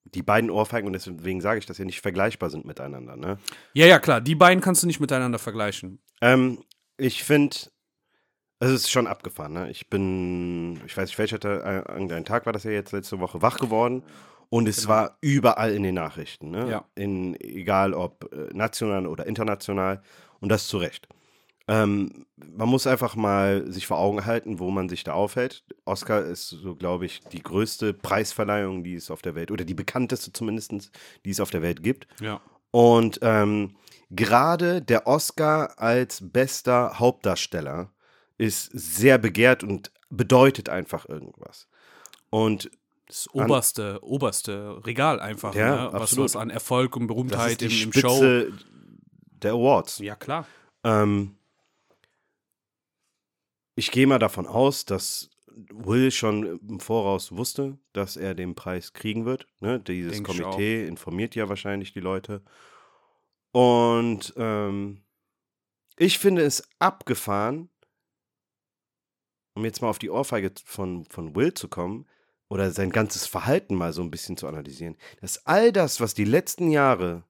die beiden Ohrfeigen, und deswegen sage ich, dass sie nicht vergleichbar sind miteinander. Ne? Ja, ja, klar, die beiden kannst du nicht miteinander vergleichen. Ähm, ich finde, es ist schon abgefahren. Ne? Ich bin, ich weiß nicht, welcher Ta- äh, irgendein Tag war das ja jetzt letzte Woche wach geworden. Und es Genau. war überall in den Nachrichten. Ne? Ja. In, egal ob äh, national oder international. Und das zu Recht. Ähm, man muss einfach mal sich vor Augen halten, wo man sich da aufhält. Oscar ist so, glaube ich, die größte Preisverleihung, die es auf der Welt, oder die bekannteste zumindest, die es auf der Welt gibt. Ja. Und ähm, gerade der Oscar als bester Hauptdarsteller ist sehr begehrt und bedeutet einfach irgendwas. Und Das oberste, oberste Regal einfach, Ja, ne? was, absolut. was an Erfolg und das Berühmtheit ist die im, im Show. Der Awards. Ja, klar. Ähm, ich gehe mal davon aus, dass Will schon im Voraus wusste, dass er den Preis kriegen wird. Ne? Dieses Denk Komitee informiert ja wahrscheinlich die Leute. Und ähm, ich finde es abgefahren, um jetzt mal auf die Ohrfeige von, von Will zu kommen oder sein ganzes Verhalten mal so ein bisschen zu analysieren, dass all das, was die letzten Jahre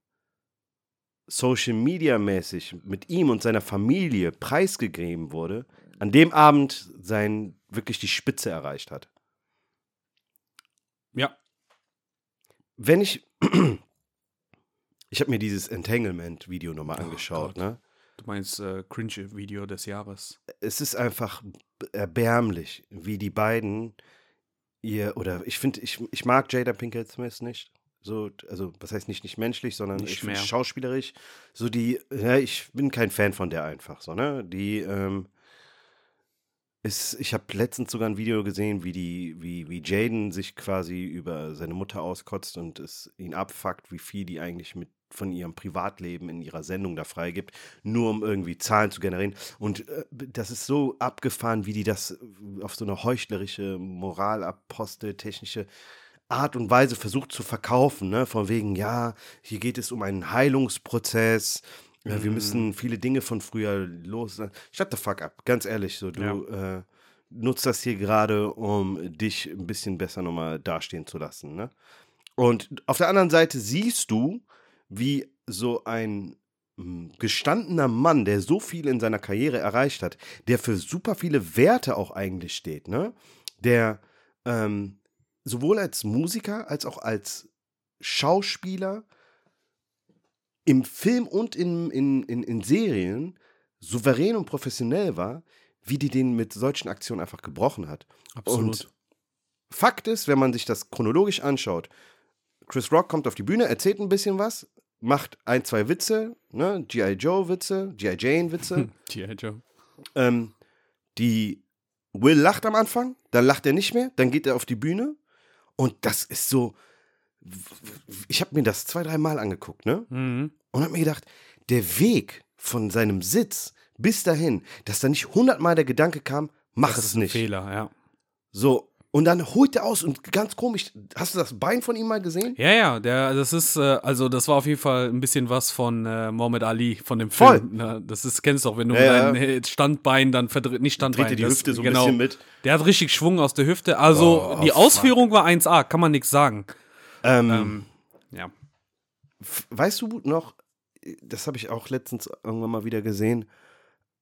Social Media mäßig mit ihm und seiner Familie preisgegeben wurde, an dem Abend sein wirklich die Spitze erreicht hat. Ja. Wenn ich *clears throat* ich habe mir dieses Entanglement Video nochmal Oh angeschaut, Gott. ne? Du meinst äh, Cringe-Video des Jahres. Es ist einfach erbärmlich, wie die beiden ihr oder ich finde ich, ich mag Jada Pinkett Smith nicht. So, also, was heißt nicht nicht menschlich, sondern Nicht ich mehr. schauspielerisch. So die, ja, ich bin kein Fan von der einfach, so, ne? Die, ähm, ist, ich habe letztens sogar ein Video gesehen, wie die, wie, wie Jaden sich quasi über seine Mutter auskotzt und es ihn abfuckt, wie viel die eigentlich mit von ihrem Privatleben in ihrer Sendung da freigibt, nur um irgendwie Zahlen zu generieren. Und äh, das ist so abgefahren, wie die das auf so eine heuchlerische, Moralapostel, technische Art und Weise versucht zu verkaufen, ne? Von wegen, ja, hier geht es um einen Heilungsprozess. Ja, wir müssen viele Dinge von früher los. Shut the fuck up, ganz ehrlich. So, du äh, nutzt das hier gerade, um dich ein bisschen besser nochmal dastehen zu lassen. Ne? Und auf der anderen Seite siehst du, wie so ein mm, gestandener Mann, der so viel in seiner Karriere erreicht hat, der für super viele Werte auch eigentlich steht, ne? Der ähm, sowohl als Musiker als auch als Schauspieler im Film und in, in, in, in Serien souverän und professionell war, wie die den mit solchen Aktionen einfach gebrochen hat. Absolut. Und Fakt ist, wenn man sich das chronologisch anschaut, Chris Rock kommt auf die Bühne, erzählt ein bisschen was, macht ein, zwei Witze, ne, G.I. Joe-Witze, G.I. Jane-Witze. G.I. Joe. ähm, die Will lacht am Anfang, dann lacht er nicht mehr, dann geht er auf die Bühne und das ist so. Ich habe mir das zwei, drei Mal angeguckt, ne? Mhm. Und habe mir gedacht, der Weg von seinem Sitz bis dahin, dass da nicht hundertmal der Gedanke kam, mach Das es ist ein nicht. Fehler, ja. So, und dann holt er aus und ganz komisch, hast du das Bein von ihm mal gesehen? Ja, ja, der, das ist, äh, also das war auf jeden Fall ein bisschen was von äh, Mohammed Ali, von dem Voll. Film. Ne? Das ist, kennst du auch, wenn du Ja, dein äh, Standbein dann verdreht, nicht Standbein. Dreht die das- Hüfte so ein genau. bisschen mit. Der hat richtig Schwung aus der Hüfte. Also Oh, die fuck. Ausführung war 1A, kann man nichts sagen. Ähm, Ähm, ja. weißt du noch, das habe ich auch letztens irgendwann mal wieder gesehen.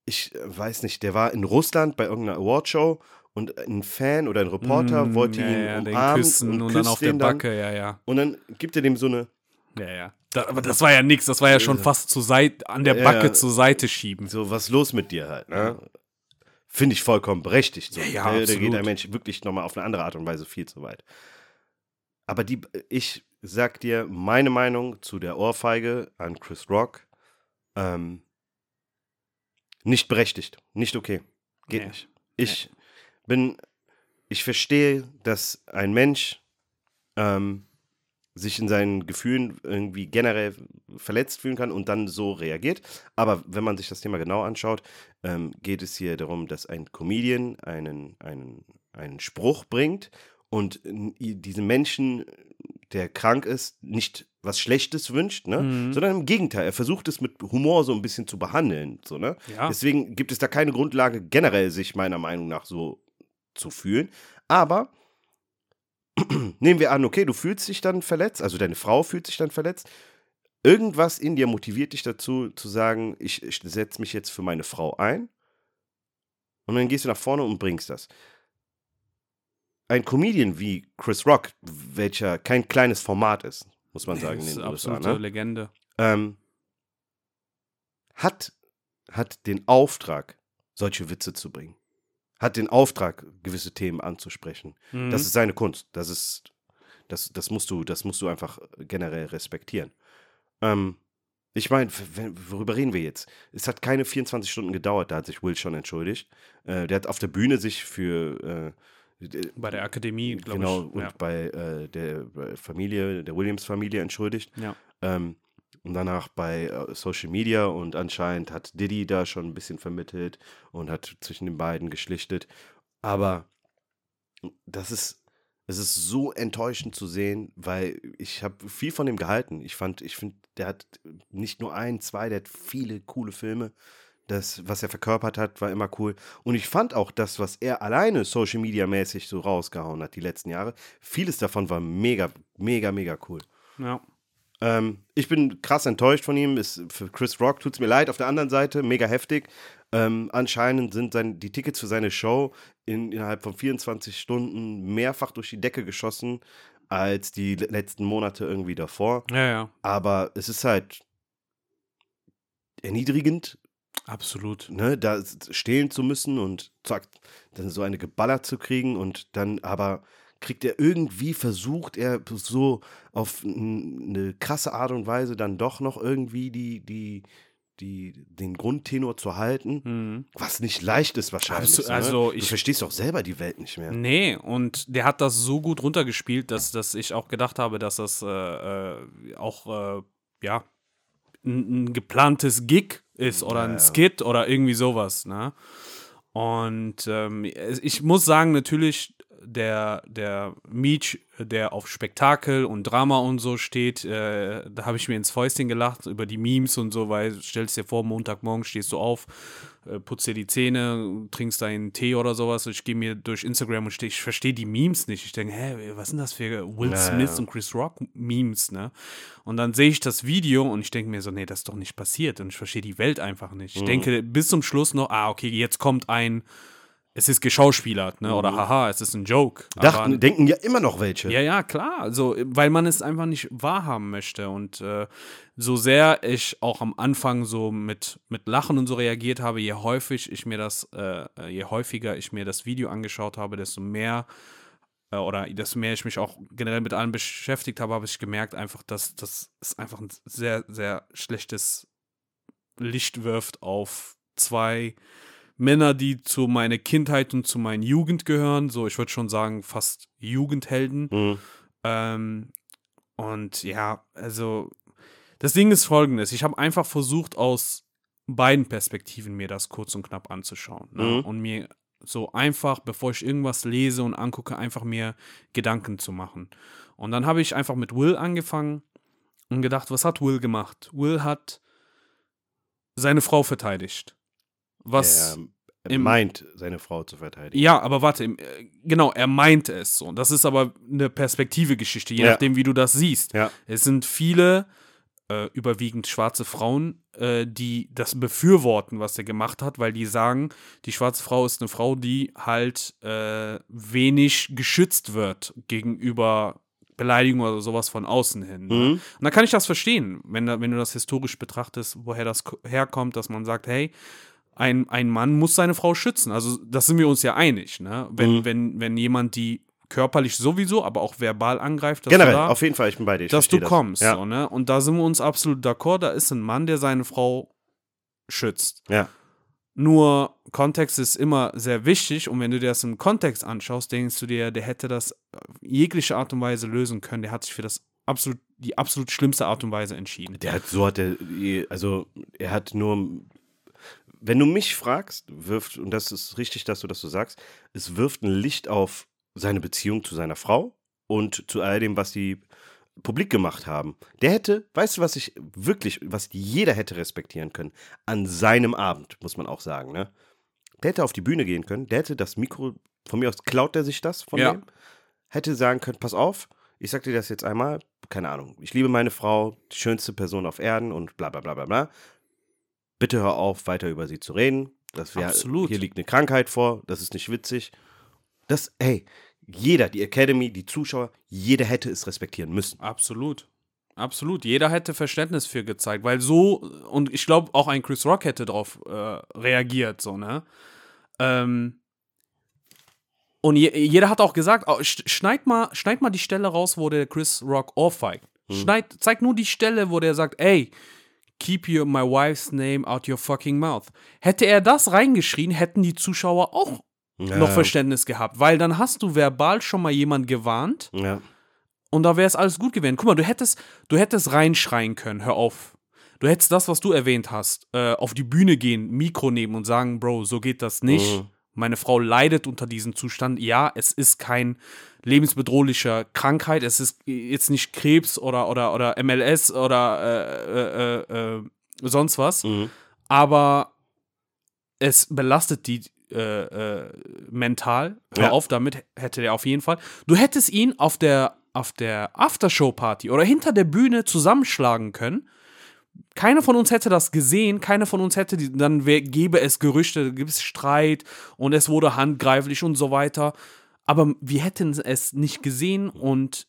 Ich äh, weiß nicht, der war in Russland bei irgendeiner Awardshow und ein Fan oder ein Reporter Mm, wollte ja, ihn ja, umarmen küssen und, und, dann auf der den dann, Backe, ja, ja. Und dann gibt er dem so eine, Ja, ja. Da, aber das war ja nichts, das war ja schon fast zur Seite, an der Ja, Backe zur Seite schieben. so, was los mit dir halt, ne? Finde ich vollkommen berechtigt. So. Ja, ja, da, da geht der Mensch wirklich nochmal auf eine andere Art und Weise viel zu weit. Aber die, ich sag dir meine Meinung zu der Ohrfeige an Chris Rock. Ähm, nicht berechtigt. Nicht okay. Geht Nee. nicht. Ich bin, ich verstehe, dass ein Mensch ähm, sich in seinen Gefühlen irgendwie generell verletzt fühlen kann und dann so reagiert. Aber wenn man sich das Thema genau anschaut, ähm, geht es hier darum, dass ein Comedian einen, einen, einen Spruch bringt und diesem Menschen, der krank ist, nicht was Schlechtes wünscht, ne? Mhm. sondern im Gegenteil, er versucht es mit Humor so ein bisschen zu behandeln. So, ne? Ja. Deswegen gibt es da keine Grundlage, generell sich meiner Meinung nach so zu fühlen. Aber *clears throat* nehmen wir an, okay, du fühlst dich dann verletzt, also deine Frau fühlt sich dann verletzt. Irgendwas in dir motiviert dich dazu, zu sagen, ich, ich setze mich jetzt für meine Frau ein. Und dann gehst du nach vorne und bringst das. Ein Comedian wie Chris Rock, welcher kein kleines Format ist, muss man sagen, das in ist den eine USA, absolute ne? Legende. ähm, hat hat den Auftrag, solche Witze zu bringen. Hat den Auftrag, gewisse Themen anzusprechen. Mhm. Das ist seine Kunst. Das ist, das, das musst du, das musst du einfach generell respektieren. Ähm, ich meine, worüber reden wir jetzt? Es hat keine 24 Stunden gedauert, da hat sich Will schon entschuldigt. Äh, der hat auf der Bühne sich für äh, bei der Akademie, glaube genau, ich. und ja. bei äh, der Familie, der Williams-Familie entschuldigt. Ja. Ähm, und danach bei äh, Social Media und anscheinend hat Diddy da schon ein bisschen vermittelt und hat zwischen den beiden geschlichtet. Aber das ist, es ist so enttäuschend zu sehen, weil ich habe viel von ihm gehalten. Ich fand, ich finde, der hat nicht nur ein, zwei, der hat viele coole Filme. Das, was er verkörpert hat, war immer cool. Und ich fand auch das, was er alleine Social Media mäßig so rausgehauen hat die letzten Jahre, vieles davon war mega, mega, mega cool. ja. Ähm, ich bin krass enttäuscht von ihm. Ist, für Chris Rock tut es mir leid. Auf der anderen Seite, mega heftig. Ähm, anscheinend sind sein, die Tickets für seine Show in, innerhalb von 24 Stunden mehrfach durch die Decke geschossen als die letzten Monate irgendwie davor. Ja, ja. Aber es ist halt erniedrigend, Absolut. ne, da stehlen zu müssen und zack, dann so eine geballert zu kriegen und dann aber kriegt er irgendwie versucht, er so auf eine krasse Art und Weise dann doch noch irgendwie die, die, die, den Grundtenor zu halten, Mhm. was nicht leicht ist wahrscheinlich. Absolut, ne? also du ich- verstehst doch selber die Welt nicht mehr. Nee, und der hat das so gut runtergespielt, dass, dass ich auch gedacht habe, dass das äh, äh, auch, äh, ja, ein, ein geplantes Gig ist oder Ja, ein ja. Skit oder irgendwie sowas, ne? Und ähm, ich muss sagen, natürlich, der, der Meech, der auf Spektakel und Drama und so steht, äh, da habe ich mir ins Fäustchen gelacht über die Memes und so, weil stellst dir vor, Montagmorgen stehst du auf, äh, putzt dir die Zähne, trinkst deinen Tee oder sowas. Ich gehe mir durch Instagram und ich verstehe die Memes nicht. Ich denke, hä, was sind das für Will Smith und Chris Rock Memes, ne? Und dann sehe ich das Video und ich denke mir so, nee, das ist doch nicht passiert. Und ich verstehe die Welt einfach nicht. Mhm. Ich denke bis zum Schluss noch, ah, okay, jetzt kommt ein, es ist geschauspielert, ne? Oder haha, es ist ein Joke. Mhm. Dachten, Aber- denken ja immer noch welche. ja, ja, klar. Also, weil man es einfach nicht wahrhaben möchte. Und äh, so sehr ich auch am Anfang so mit, mit Lachen und so reagiert habe, je häufig ich mir das, äh, je häufiger ich mir das Video angeschaut habe, desto mehr äh, oder desto mehr ich mich auch generell mit allem beschäftigt habe, habe ich gemerkt einfach, dass das ist einfach ein sehr, sehr schlechtes Licht wirft auf zwei Männer, die zu meiner Kindheit und zu meiner Jugend gehören. So, ich würde schon sagen, fast Jugendhelden. Mhm. Ähm, und ja, also das Ding ist folgendes. Ich habe einfach versucht, aus beiden Perspektiven mir das kurz und knapp anzuschauen. Ne? Mhm. Und mir so einfach, bevor ich irgendwas lese und angucke, einfach mir Gedanken zu machen. Und dann habe ich einfach mit Will angefangen und gedacht, was hat Will gemacht? Will hat seine Frau verteidigt. Was. Er, er im- meint, seine Frau zu verteidigen. Ja, aber warte, im- äh, genau, er meint es so. Das ist aber eine Perspektive-Geschichte, je Ja. nachdem, wie du das siehst. Ja. Es sind viele, äh, überwiegend schwarze Frauen, äh, die das befürworten, was er gemacht hat, weil die sagen, die schwarze Frau ist eine Frau, die halt äh, wenig geschützt wird gegenüber Beleidigung oder sowas von außen hin. Ne? Mhm. Und da kann ich das verstehen, wenn, wenn du das historisch betrachtest, woher das ko- herkommt, dass man sagt, hey, ein, ein Mann muss seine Frau schützen. Also das sind wir uns ja einig, ne? Wenn, Mhm. wenn, wenn jemand die körperlich sowieso, aber auch verbal angreift, dass Generell, du da, auf jeden Fall, ich bin bei dir. Ich dass du das. kommst. Ja. So, ne? Und da sind wir uns absolut d'accord, da ist ein Mann, der seine Frau schützt. ja. Nur Kontext ist immer sehr wichtig und wenn du dir das im Kontext anschaust, denkst du dir, der hätte das auf jegliche Art und Weise lösen können. Der hat sich für das absolut, die absolut schlimmste Art und Weise entschieden. Der hat, so hat er, also er hat nur, wenn du mich fragst, wirft, und das ist richtig, dass du das so sagst, es wirft ein Licht auf seine Beziehung zu seiner Frau und zu all dem, was die publik gemacht haben. Der hätte, weißt du, was ich wirklich, was jeder hätte respektieren können, an seinem Abend, muss man auch sagen, ne? Der hätte auf die Bühne gehen können, der hätte das Mikro, von mir aus klaut er sich das von Ja. dem, hätte sagen können, pass auf, ich sag dir das jetzt einmal, keine Ahnung, ich liebe meine Frau, die schönste Person auf Erden und bla bla bla bla bla. Bitte hör auf, weiter über sie zu reden. Das wär, Absolut. Hier liegt eine Krankheit vor, das ist nicht witzig. Das, hey, jeder, die Academy, die Zuschauer, jeder hätte es respektieren müssen. Absolut. absolut. Jeder hätte Verständnis für gezeigt, weil so, und ich glaube, auch ein Chris Rock hätte darauf äh, reagiert, so, ne? Ähm, und je, jeder hat auch gesagt, schneid, mal, schneid mal die Stelle raus, wo der Chris Rock ohrfeigt. Hm. Schneid, zeig nur die Stelle, wo der sagt, ey, keep your, my wife's name out your fucking mouth. Hätte er das reingeschrien, hätten die Zuschauer auch ja. noch Verständnis gehabt, weil dann hast du verbal schon mal jemand gewarnt. Ja. Und da wäre es alles gut gewesen. Guck mal, du hättest, du hättest reinschreien können, hör auf. Du hättest das, was du erwähnt hast, äh, auf die Bühne gehen, Mikro nehmen und sagen, Bro, so geht das nicht. Mhm. Meine Frau leidet unter diesem Zustand. Ja, es ist kein lebensbedrohlicher Krankheit. Es ist jetzt nicht Krebs oder, oder, oder MLS oder äh, äh, äh, sonst was. Mhm. Aber es belastet die äh, äh, mental. Hör ja. auf damit, hätte er auf jeden Fall. Du hättest ihn auf der, auf der Aftershow-Party oder hinter der Bühne zusammenschlagen können keiner von uns hätte das gesehen, keiner von uns hätte, dann wär, gäbe es Gerüchte, gibt es Streit und es wurde handgreiflich und so weiter. Aber wir hätten es nicht gesehen und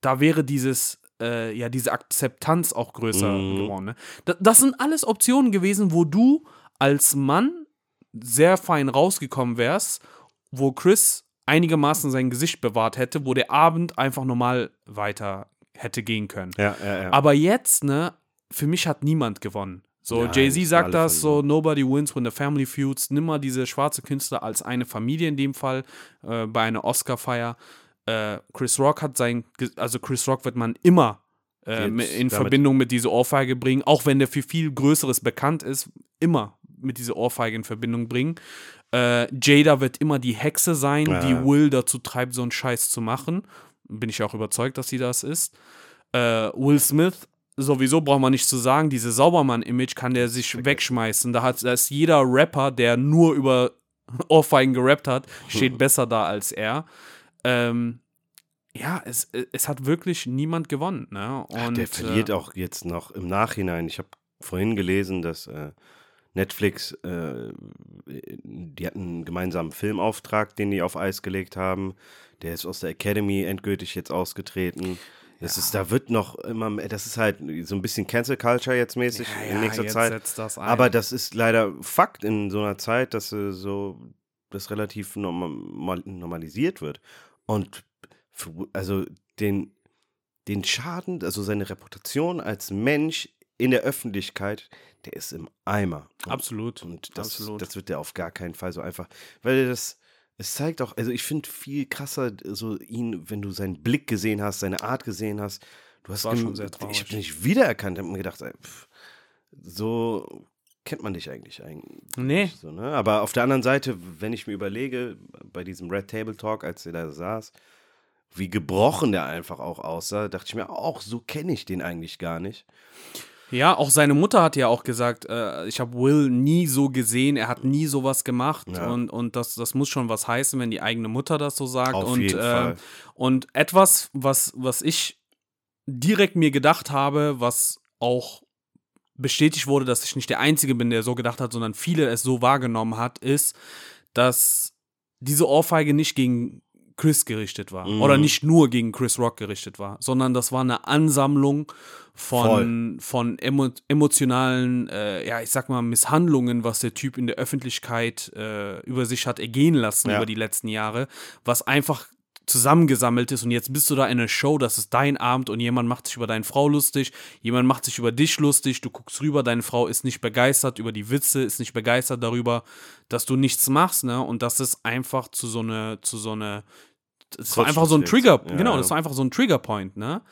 da wäre dieses, äh, ja, diese Akzeptanz auch größer mhm. geworden. Ne? Das, das sind alles Optionen gewesen, wo du als Mann sehr fein rausgekommen wärst, wo Chris einigermaßen sein Gesicht bewahrt hätte, wo der Abend einfach normal weiter hätte gehen können. Ja, ja, ja. Aber jetzt, ne, für mich hat niemand gewonnen. So, ja, Jay-Z sagt das so, nobody wins when the family feuds. Nimm mal diese schwarze Künstler als eine Familie in dem Fall äh, bei einer Oscar-Feier. Äh, Chris Rock hat sein, also Chris Rock wird man immer äh, in Verbindung mit dieser Ohrfeige bringen, auch wenn der für viel Größeres bekannt ist, immer mit dieser Ohrfeige in Verbindung bringen. Äh, Jada wird immer die Hexe sein, ja. die Will dazu treibt, so einen Scheiß zu machen. Bin ich auch überzeugt, dass sie das ist. Äh, Will Smith sowieso braucht man nicht zu sagen, diese Saubermann-Image kann der sich okay. wegschmeißen. Da, hat, da ist jeder Rapper, der nur über *laughs* Ohrfeigen gerappt hat, steht *laughs* besser da als er. Ähm, ja, es, es hat wirklich niemand gewonnen. Ne? Und, Ach, der verliert äh, auch jetzt noch im Nachhinein. Ich habe vorhin gelesen, dass äh, Netflix, äh, die hatten einen gemeinsamen Filmauftrag, den die auf Eis gelegt haben. Der ist aus der Academy endgültig jetzt ausgetreten. Das ja. ist, da wird noch immer, das ist halt so ein bisschen Cancel Culture jetzt mäßig ja, in nächster Zeit. Das Aber das ist leider Fakt in so einer Zeit, dass äh, so das relativ normal, normalisiert wird. Und also den, den Schaden, also seine Reputation als Mensch in der Öffentlichkeit, der ist im Eimer. Und, Absolut. Und das, Absolut. das wird der auf gar keinen Fall so einfach, weil das es zeigt auch, also ich finde viel krasser so ihn, wenn du seinen Blick gesehen hast, seine Art gesehen hast. Du hast war schon sehr traurig. Ich habe nicht wiedererkannt, habe mir gedacht, ey, pff, so kennt man dich eigentlich eigentlich. Nee. So, ne? Aber auf der anderen Seite, wenn ich mir überlege, bei diesem Red Table Talk, als er da saß, wie gebrochen der einfach auch aussah, dachte ich mir auch, so kenne ich den eigentlich gar nicht. Ja, auch seine Mutter hat ja auch gesagt, äh, ich habe Will nie so gesehen, er hat nie sowas gemacht ja. und, und das, das muss schon was heißen, wenn die eigene Mutter das so sagt. Auf und, jeden äh, Fall. und etwas, was, was ich direkt mir gedacht habe, was auch bestätigt wurde, dass ich nicht der Einzige bin, der so gedacht hat, sondern viele es so wahrgenommen hat, ist, dass diese Ohrfeige nicht gegen Chris gerichtet war. Mhm. Oder nicht nur gegen Chris Rock gerichtet war, sondern das war eine Ansammlung von, von emo emotionalen, äh, ja, ich sag mal, Misshandlungen, was der Typ in der Öffentlichkeit äh, über sich hat ergehen lassen ja. über die letzten Jahre, was einfach zusammengesammelt ist und jetzt bist du da in einer Show, das ist dein Abend und jemand macht sich über deine Frau lustig, jemand macht sich über dich lustig, du guckst rüber, deine Frau ist nicht begeistert über die Witze, ist nicht begeistert darüber, dass du nichts machst, ne? Und das ist einfach zu so eine, zu so eine das war einfach so ein Trigger, ja, genau, das war einfach so ein Triggerpoint, ne?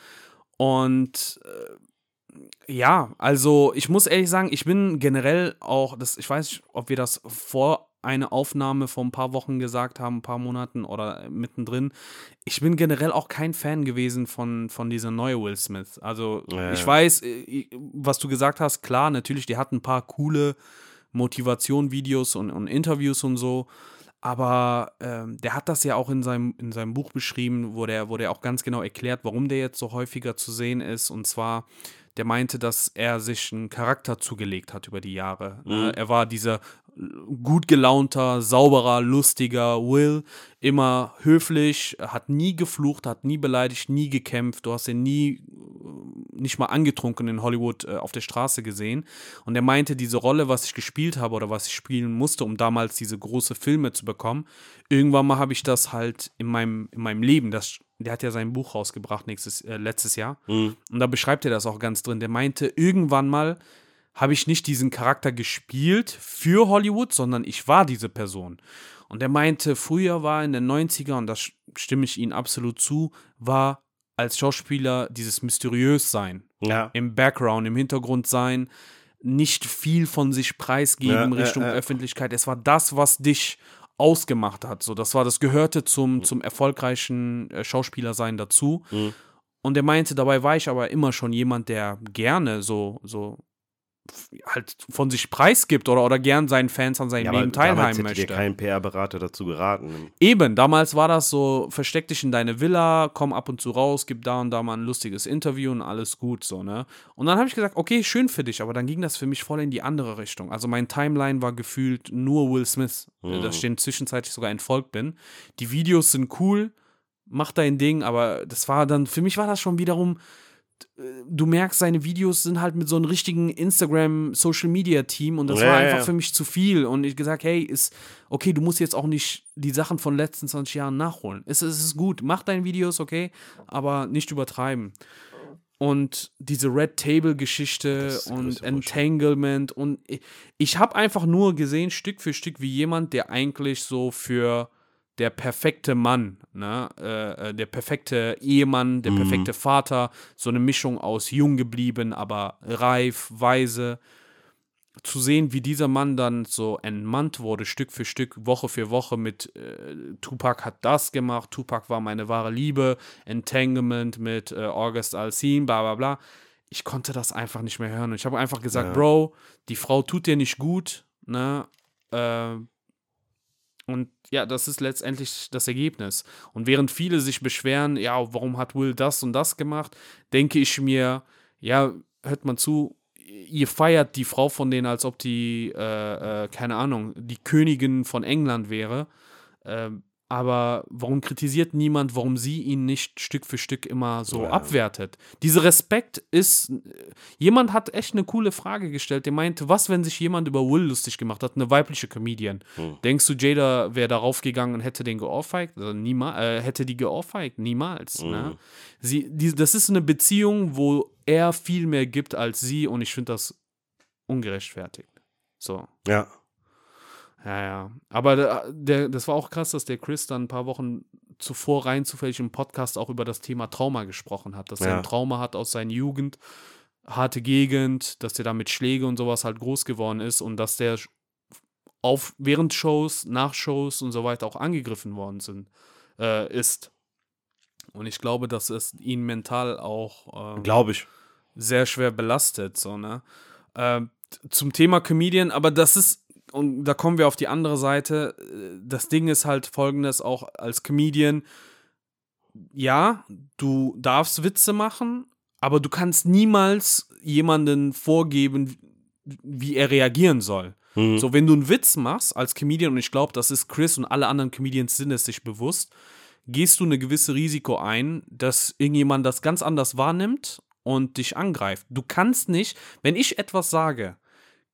Und äh, ja, also ich muss ehrlich sagen, ich bin generell auch, das, ich weiß nicht, ob wir das vor einer Aufnahme vor ein paar Wochen gesagt haben, ein paar Monaten oder mittendrin. Ich bin generell auch kein Fan gewesen von, von dieser neue Will Smith. Also ja, ich weiß, äh, was du gesagt hast, klar, natürlich, die hatten ein paar coole Motivation-Videos und, und Interviews und so. Aber ähm, der hat das ja auch in seinem, in seinem Buch beschrieben, wo der, wo der auch ganz genau erklärt, warum der jetzt so häufiger zu sehen ist. Und zwar, der meinte, dass er sich einen Charakter zugelegt hat über die Jahre. Ne? Mhm. Er war dieser gut gelaunter, sauberer, lustiger Will, immer höflich, hat nie geflucht, hat nie beleidigt, nie gekämpft. Du hast ihn nie nicht mal angetrunken in Hollywood äh, auf der Straße gesehen. Und er meinte, diese Rolle, was ich gespielt habe oder was ich spielen musste, um damals diese große Filme zu bekommen, irgendwann mal habe ich das halt in meinem, in meinem Leben, das, der hat ja sein Buch rausgebracht nächstes, äh, letztes Jahr. Und da beschreibt er das auch ganz drin. Der meinte, irgendwann mal habe ich nicht diesen Charakter gespielt für Hollywood, sondern ich war diese Person. Und er meinte, früher war in den 90er, und das stimme ich Ihnen absolut zu, war als Schauspieler dieses mysteriös sein, Ja. im Background, im Hintergrund sein, nicht viel von sich preisgeben ja, Richtung ja. Öffentlichkeit. Es war das, was dich ausgemacht hat. So, das war, das gehörte zum, zum erfolgreichen äh, Schauspielersein dazu. Mhm. Und er meinte, dabei war ich aber immer schon jemand, der gerne so, so halt von sich preisgibt oder, oder gern seinen Fans an seinem Ja, Leben teilhaben möchte. dir kein PR-Berater dazu geraten. Eben, damals war das so, versteck dich in deine Villa, komm ab und zu raus, gib da und da mal ein lustiges Interview und alles gut so, ne? Und dann habe ich gesagt, okay, schön für dich, aber dann ging das für mich voll in die andere Richtung. Also mein Timeline war gefühlt nur Will Smith, Mhm. dass ich dem zwischenzeitlich sogar entfolgt bin. Die Videos sind cool, mach dein Ding, aber das war dann, für mich war das schon wiederum, äh, du merkst, seine Videos sind halt mit so einem richtigen Instagram-Social-Media-Team und das Ja, war einfach ja. für mich zu viel. Und ich gesagt, hey, ist okay, du musst jetzt auch nicht die Sachen von letzten 20 Jahren nachholen. Es, es ist gut, mach deine Videos, okay, aber nicht übertreiben. Und diese Red Table-Geschichte und. Entanglement und ich, ich habe einfach nur gesehen, Stück für Stück, wie jemand, der eigentlich so für der perfekte Mann, ne, äh, äh, der perfekte Ehemann, der Mhm. perfekte Vater, so eine Mischung aus jung geblieben, aber reif, weise, zu sehen, wie dieser Mann dann so entmannt wurde, Stück für Stück, Woche für Woche mit äh, Tupac hat das gemacht, Tupac war meine wahre Liebe, Entanglement mit äh, August Alsina, bla bla bla. Ich konnte das einfach nicht mehr hören. Ich habe einfach gesagt, Ja. Bro, die Frau tut dir nicht gut, ne? Äh, und ja, das ist letztendlich das Ergebnis. Und während viele sich beschweren, ja, warum hat Will das und das gemacht, denke ich mir, ja, hört man zu, ihr feiert die Frau von denen, als ob die, äh, äh, keine Ahnung, die Königin von England wäre. Ähm, aber warum kritisiert niemand, warum sie ihn nicht Stück für Stück immer so Ja. abwertet? Dieser Respekt ist. Jemand hat echt eine coole Frage gestellt. Der meinte, was, wenn sich jemand über Will lustig gemacht hat, eine weibliche Comedian? Hm. Denkst du, Jada wäre darauf gegangen und hätte den geohrfeigt? Also niemals, äh, hätte die geohrfeigt? Niemals. Mhm. Ne? Sie, die, das ist eine Beziehung, wo er viel mehr gibt als sie und ich finde das ungerechtfertigt. So. Ja. Ja, ja. Aber der, der, das war auch krass, dass der Chris dann ein paar Wochen zuvor rein zufällig im Podcast auch über das Thema Trauma gesprochen hat. Dass er Ja. ein Trauma hat aus seiner Jugend, harte Gegend, dass der da mit Schläge und sowas halt groß geworden ist und dass der auf, während Shows, nach Shows und so weiter auch angegriffen worden sind, äh, ist. Und ich glaube, dass es ihn mental auch ähm, Glaube ich. sehr schwer belastet, so, ne? T- zum Thema Comedian, aber das ist, und da kommen wir auf die andere Seite. Das Ding ist halt folgendes: auch als Comedian, ja, du darfst Witze machen, aber du kannst niemals jemanden vorgeben, wie er reagieren soll. Mhm. So, wenn du einen Witz machst als Comedian, und ich glaube, das ist Chris und alle anderen Comedians sind es sich bewusst, gehst du eine gewisse Risiko ein, dass irgendjemand das ganz anders wahrnimmt und dich angreift. Du kannst nicht, wenn ich etwas sage,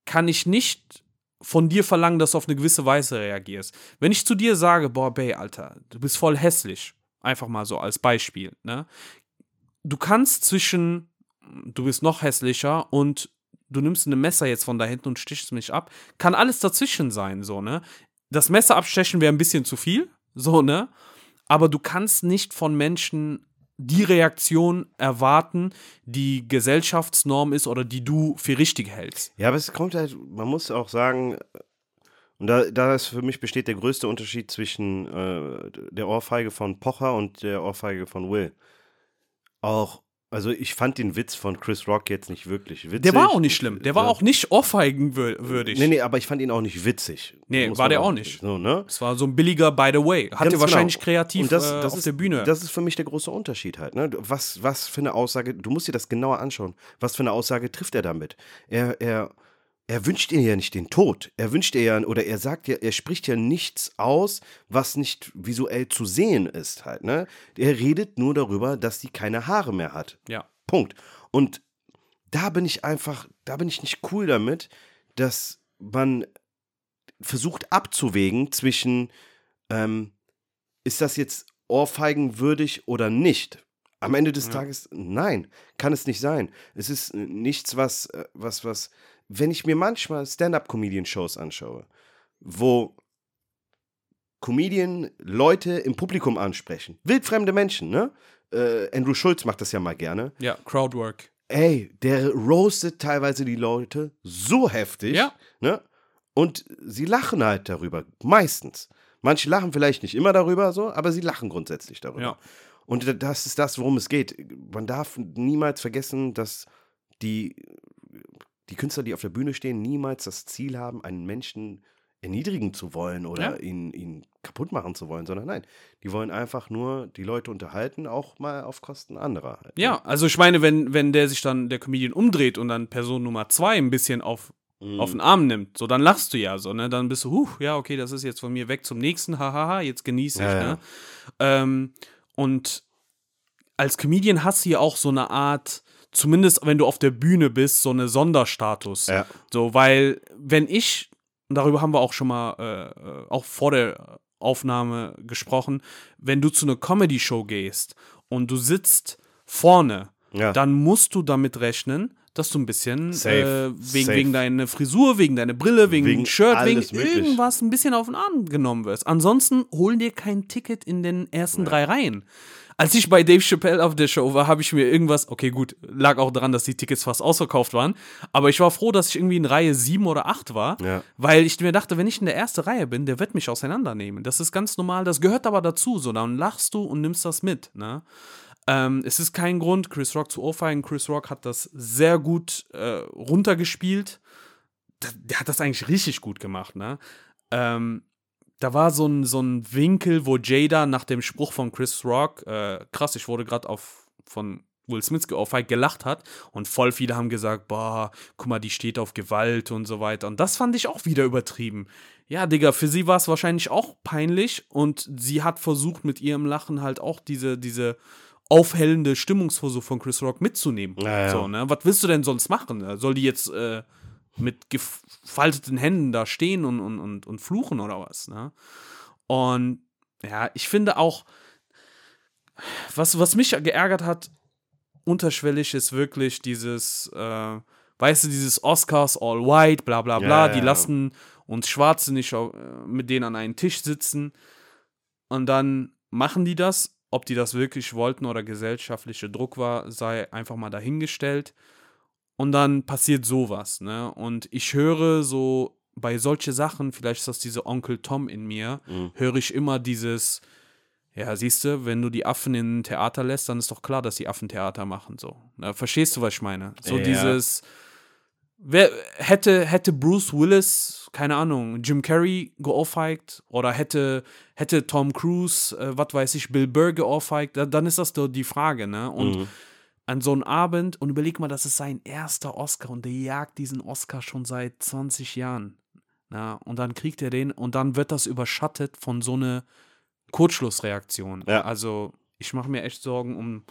kann ich nicht von dir verlangen, dass du auf eine gewisse Weise reagierst. Wenn ich zu dir sage, boah, Bay, Alter, du bist voll hässlich, einfach mal so als Beispiel, ne? Du kannst zwischen, du bist noch hässlicher und du nimmst ein Messer jetzt von da hinten und stichst mich ab, kann alles dazwischen sein, so, ne? Das Messer abstechen wäre ein bisschen zu viel, so, ne? Aber du kannst nicht von Menschen die Reaktion erwarten, die Gesellschaftsnorm ist oder die du für richtig hältst. Ja, aber es kommt halt, man muss auch sagen, und da, da ist für mich besteht der größte Unterschied zwischen äh, der Ohrfeige von Pocher und der Ohrfeige von Will. Auch, also ich fand den Witz von Chris Rock jetzt nicht wirklich witzig. Der war auch nicht schlimm. Der war auch nicht ohrfeigenwürdig. Nee, nee, aber ich fand ihn auch nicht witzig. Nee, Muss war der auch nicht. So, ne? Es war so ein billiger By the Way. Hat er wahrscheinlich genau. kreativ Und das, äh, das auf ist, der Bühne. Das ist für mich der große Unterschied halt. Ne? Was, was für eine Aussage, du musst dir das genauer anschauen. Was für eine Aussage trifft er damit? Er, er, er wünscht ihr ja nicht den Tod. Er wünscht ihr ja, oder er sagt ja, er spricht ja nichts aus, was nicht visuell zu sehen ist halt. Ne? Er redet nur darüber, dass sie keine Haare mehr hat. ja. Punkt. Und da bin ich einfach, da bin ich nicht cool damit, dass man versucht abzuwägen zwischen, ähm, ist das jetzt ohrfeigenwürdig oder nicht? Am Ende des Ja. Tages, nein, kann es nicht sein. Es ist nichts, was, äh, was, was, wenn ich mir manchmal Stand-up-Comedian-Shows anschaue, wo Comedian Leute im Publikum ansprechen, wildfremde Menschen, ne? Äh, Andrew Schulz macht das ja mal gerne. Ja, Crowdwork. Ey, der roastet teilweise die Leute so heftig, Ja. ne? Und sie lachen halt darüber, meistens. Manche lachen vielleicht nicht immer darüber, so, aber sie lachen grundsätzlich darüber. Ja. Und das ist das, worum es geht. Man darf niemals vergessen, dass die, die Künstler, die auf der Bühne stehen, niemals das Ziel haben, einen Menschen erniedrigen zu wollen oder Ja. ihn, ihn kaputt machen zu wollen, sondern nein, die wollen einfach nur die Leute unterhalten, auch mal auf Kosten anderer. halt, ne? Ja, also ich meine, wenn, wenn der sich dann, der Comedian umdreht und dann Person Nummer zwei ein bisschen auf, Mhm. auf den Arm nimmt, so dann lachst du ja so, ne? Dann bist du, huh, ja, okay, das ist jetzt von mir weg zum nächsten, hahaha, jetzt genieße ich, Ja, ja. ne? Ähm, und als Comedian hast du ja auch so eine Art, zumindest wenn du auf der Bühne bist, so eine Sonderstatus. Ja. So, weil, wenn ich, und darüber haben wir auch schon mal, äh, äh, auch vor der Aufnahme gesprochen, wenn du zu einer Comedy-Show gehst und du sitzt vorne, Ja. dann musst du damit rechnen, dass du ein bisschen äh, wegen, wegen deiner Frisur, wegen deiner Brille, wegen, Wegen dem Shirt, wegen möglich. irgendwas ein bisschen auf den Arm genommen wirst. Ansonsten holen dir kein Ticket in den ersten drei Reihen. Als ich bei Dave Chappelle auf der Show war, habe ich mir irgendwas, okay, gut, lag auch daran, dass die Tickets fast ausverkauft waren, aber ich war froh, dass ich irgendwie in Reihe sieben oder acht war, Ja. weil ich mir dachte, wenn ich in der ersten Reihe bin, der wird mich auseinandernehmen. Das ist ganz normal, das gehört aber dazu, so, dann lachst du und nimmst das mit, ne? Ähm, es ist kein Grund, Chris Rock zu ohrfeigen. Chris Rock hat das sehr gut äh, runtergespielt. Der, der hat das eigentlich richtig gut gemacht, ne? Ähm, da war so ein, so ein Winkel, wo Jada nach dem Spruch von Chris Rock, äh, krass, ich wurde gerade auf von Will Smith geohrfeigt, gelacht hat und voll viele haben gesagt, boah, guck mal, die steht auf Gewalt und so weiter. Und das fand ich auch wieder übertrieben. Ja, Digga, für sie war es wahrscheinlich auch peinlich und sie hat versucht, mit ihrem Lachen halt auch diese, diese aufhellende Stimmungsversuch von Chris Rock mitzunehmen. Ja, ja. So, ne? Was willst du denn sonst machen? Soll die jetzt äh, mit gefalteten Händen da stehen und, und, und, und fluchen oder was? Ne? Und ja, ich finde auch, was, was mich geärgert hat, unterschwellig ist wirklich dieses, äh, weißt du, dieses Oscars all white, bla bla bla, Ja, die ja. lassen uns Schwarze nicht mit denen an einen Tisch sitzen und dann machen die das, ob die das wirklich wollten oder gesellschaftlicher Druck war, sei einfach mal dahingestellt. Und dann passiert sowas, ne? Und ich höre so bei solche Sachen, vielleicht ist das diese Onkel Tom in mir, Mhm. höre ich immer dieses, ja, siehst du, wenn du die Affen in ein Theater lässt, dann ist doch klar, dass die Affen Theater machen, so. Na, verstehst du, was ich meine? So Ja. dieses, wer, hätte, hätte Bruce Willis, keine Ahnung, Jim Carrey geohrfeigt oder hätte, hätte Tom Cruise, äh, was weiß ich, Bill Burr geohrfeigt, da- dann ist das doch die Frage, ne? Und Mhm. An so einem Abend, und überleg mal, das ist sein erster Oscar und der jagt diesen Oscar schon seit 20 Jahren. Na, und dann kriegt er den und dann wird das überschattet von so einer Kurzschlussreaktion. Ja. Also, ich mache mir echt Sorgen um,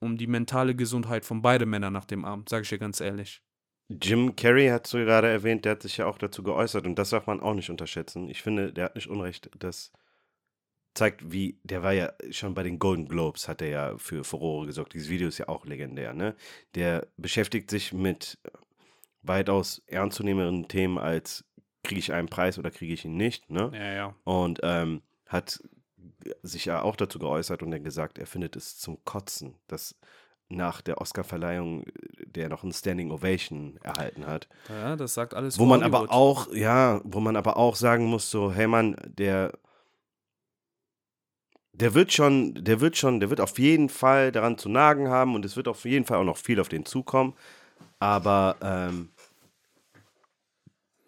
um die mentale Gesundheit von beiden Männern nach dem Abend, sage ich dir ganz ehrlich. Jim Carrey hat du gerade erwähnt, der hat sich ja auch dazu geäußert und das darf man auch nicht unterschätzen. Ich finde, der hat nicht Unrecht. Das zeigt, wie, der war ja schon bei den Golden Globes, hat er ja für Furore gesorgt. Dieses Video ist ja auch legendär, ne? Der beschäftigt sich mit weitaus ernstzunehmenden Themen als kriege ich einen Preis oder kriege ich ihn nicht, ne? Ja, ja. Und ähm, hat sich ja auch dazu geäußert und dann gesagt, er findet es zum Kotzen, dass nach der Oscarverleihung äh, der noch ein Standing Ovation erhalten hat. Ja, das sagt alles Wo man aber Hollywood. auch, ja, wo man aber auch sagen muss, so, hey Mann, der, der wird schon, der wird schon, der wird auf jeden Fall daran zu nagen haben und es wird auf jeden Fall auch noch viel auf den zukommen. Aber ähm,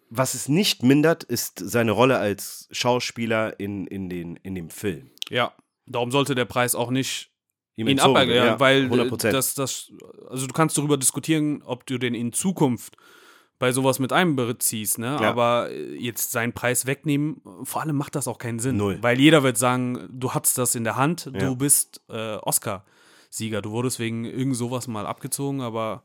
was es nicht mindert, ist seine Rolle als Schauspieler in, in, den, in dem Film. Ja, darum sollte der Preis auch nicht Ihm ihn wird, ja, weil 100%. äh, das, das, also du kannst darüber diskutieren, ob du den in Zukunft bei sowas mit einbeziehst, ne? Ja. Aber äh, jetzt seinen Preis wegnehmen, vor allem macht das auch keinen Sinn. Null. Weil jeder wird sagen, du hattest das in der Hand, Ja. du bist äh, Oscar. Sieger. Du wurdest wegen irgend sowas mal abgezogen, aber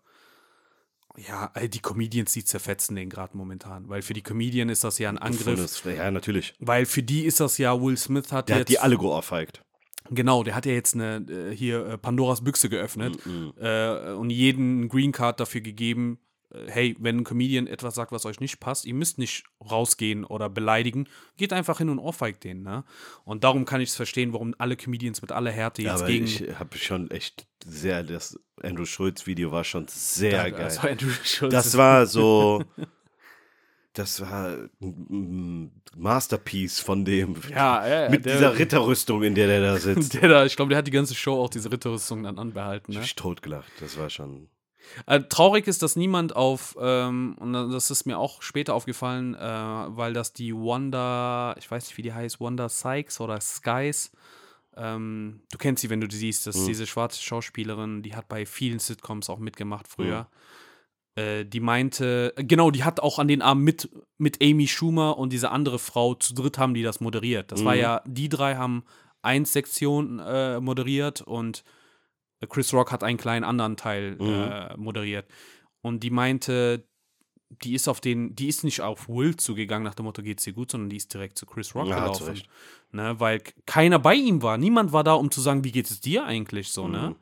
ja, die Comedians, die zerfetzen den gerade momentan. Weil für die Comedian ist das ja ein Angriff. Das, ja, natürlich. Weil für die ist das ja, Will Smith hat Der jetzt. hat die alle geohrfeigt. Genau, der hat ja jetzt eine äh, hier äh, Pandoras Büchse geöffnet äh, und jeden Green Card dafür gegeben. Hey, wenn ein Comedian etwas sagt, was euch nicht passt, ihr müsst nicht rausgehen oder beleidigen. Geht einfach hin und ohrfeigt den, ne? Und darum kann ich es verstehen, warum alle Comedians mit aller Härte jetzt aber gegen. ich habe schon echt sehr, das Andrew Schulz-Video war schon sehr geil. Das war Andrew Schulz. Das war so. Das war *laughs* ein Masterpiece von dem. Ja, ja, Mit der- dieser Ritterrüstung, in der der da *laughs* sitzt. der da, ich glaube, der hat die ganze Show auch diese Ritterrüstung dann anbehalten. Ich Ne? hab mich totgelacht. Das war schon. Äh, traurig ist, dass niemand auf, ähm, und das ist mir auch später aufgefallen, äh, weil das die Wanda, ich weiß nicht, wie die heißt, Wanda Sykes oder Skies, ähm, du kennst sie, wenn du die siehst, das ist diese schwarze Schauspielerin, die hat bei vielen Sitcoms auch mitgemacht früher. Äh, die meinte, genau, die hat auch an den Abend mit, mit Amy Schumer und diese andere Frau zu dritt haben die das moderiert. Das war ja, die drei haben eins Sektion äh, moderiert und Chris Rock hat einen kleinen anderen Teil äh, moderiert. Und die meinte, die ist auf den, die ist nicht auf Will zugegangen nach dem Motto, geht's dir gut, sondern die ist direkt zu Chris Rock Ja, gelaufen. Ne, weil keiner bei ihm war. Niemand war da, um zu sagen, wie geht es dir eigentlich so, ne? Mhm.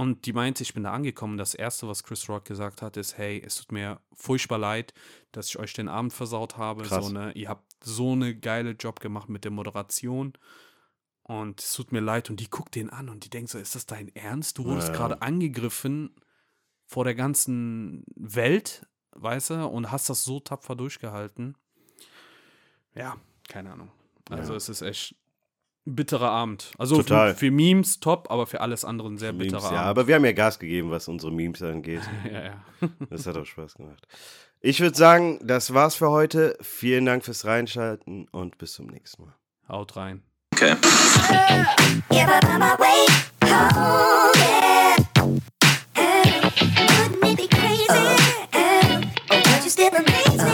Und die meinte, ich bin da angekommen. Das erste, was Chris Rock gesagt hat, ist: Hey, es tut mir furchtbar leid, dass ich euch den Abend versaut habe. Krass. So, ne? Ihr habt so eine geile Job gemacht mit der Moderation. Und es tut mir leid. Und die guckt den an und die denkt so: Ist das dein Ernst? Du wurdest Ja. gerade angegriffen vor der ganzen Welt, weißt du, und hast das so tapfer durchgehalten. Ja, keine Ahnung. Also, Ja. es ist echt ein bitterer Abend. Also Total. Für, für Memes top, aber für alles andere ein sehr Memes, bitterer ja, Abend. aber wir haben ja Gas gegeben, was unsere Memes angeht. *laughs* ja, ja. *laughs* Das hat auch Spaß gemacht. Ich würde sagen, das war's für heute. Vielen Dank fürs Reinschalten und bis zum nächsten Mal. Haut rein. Okay. Uh.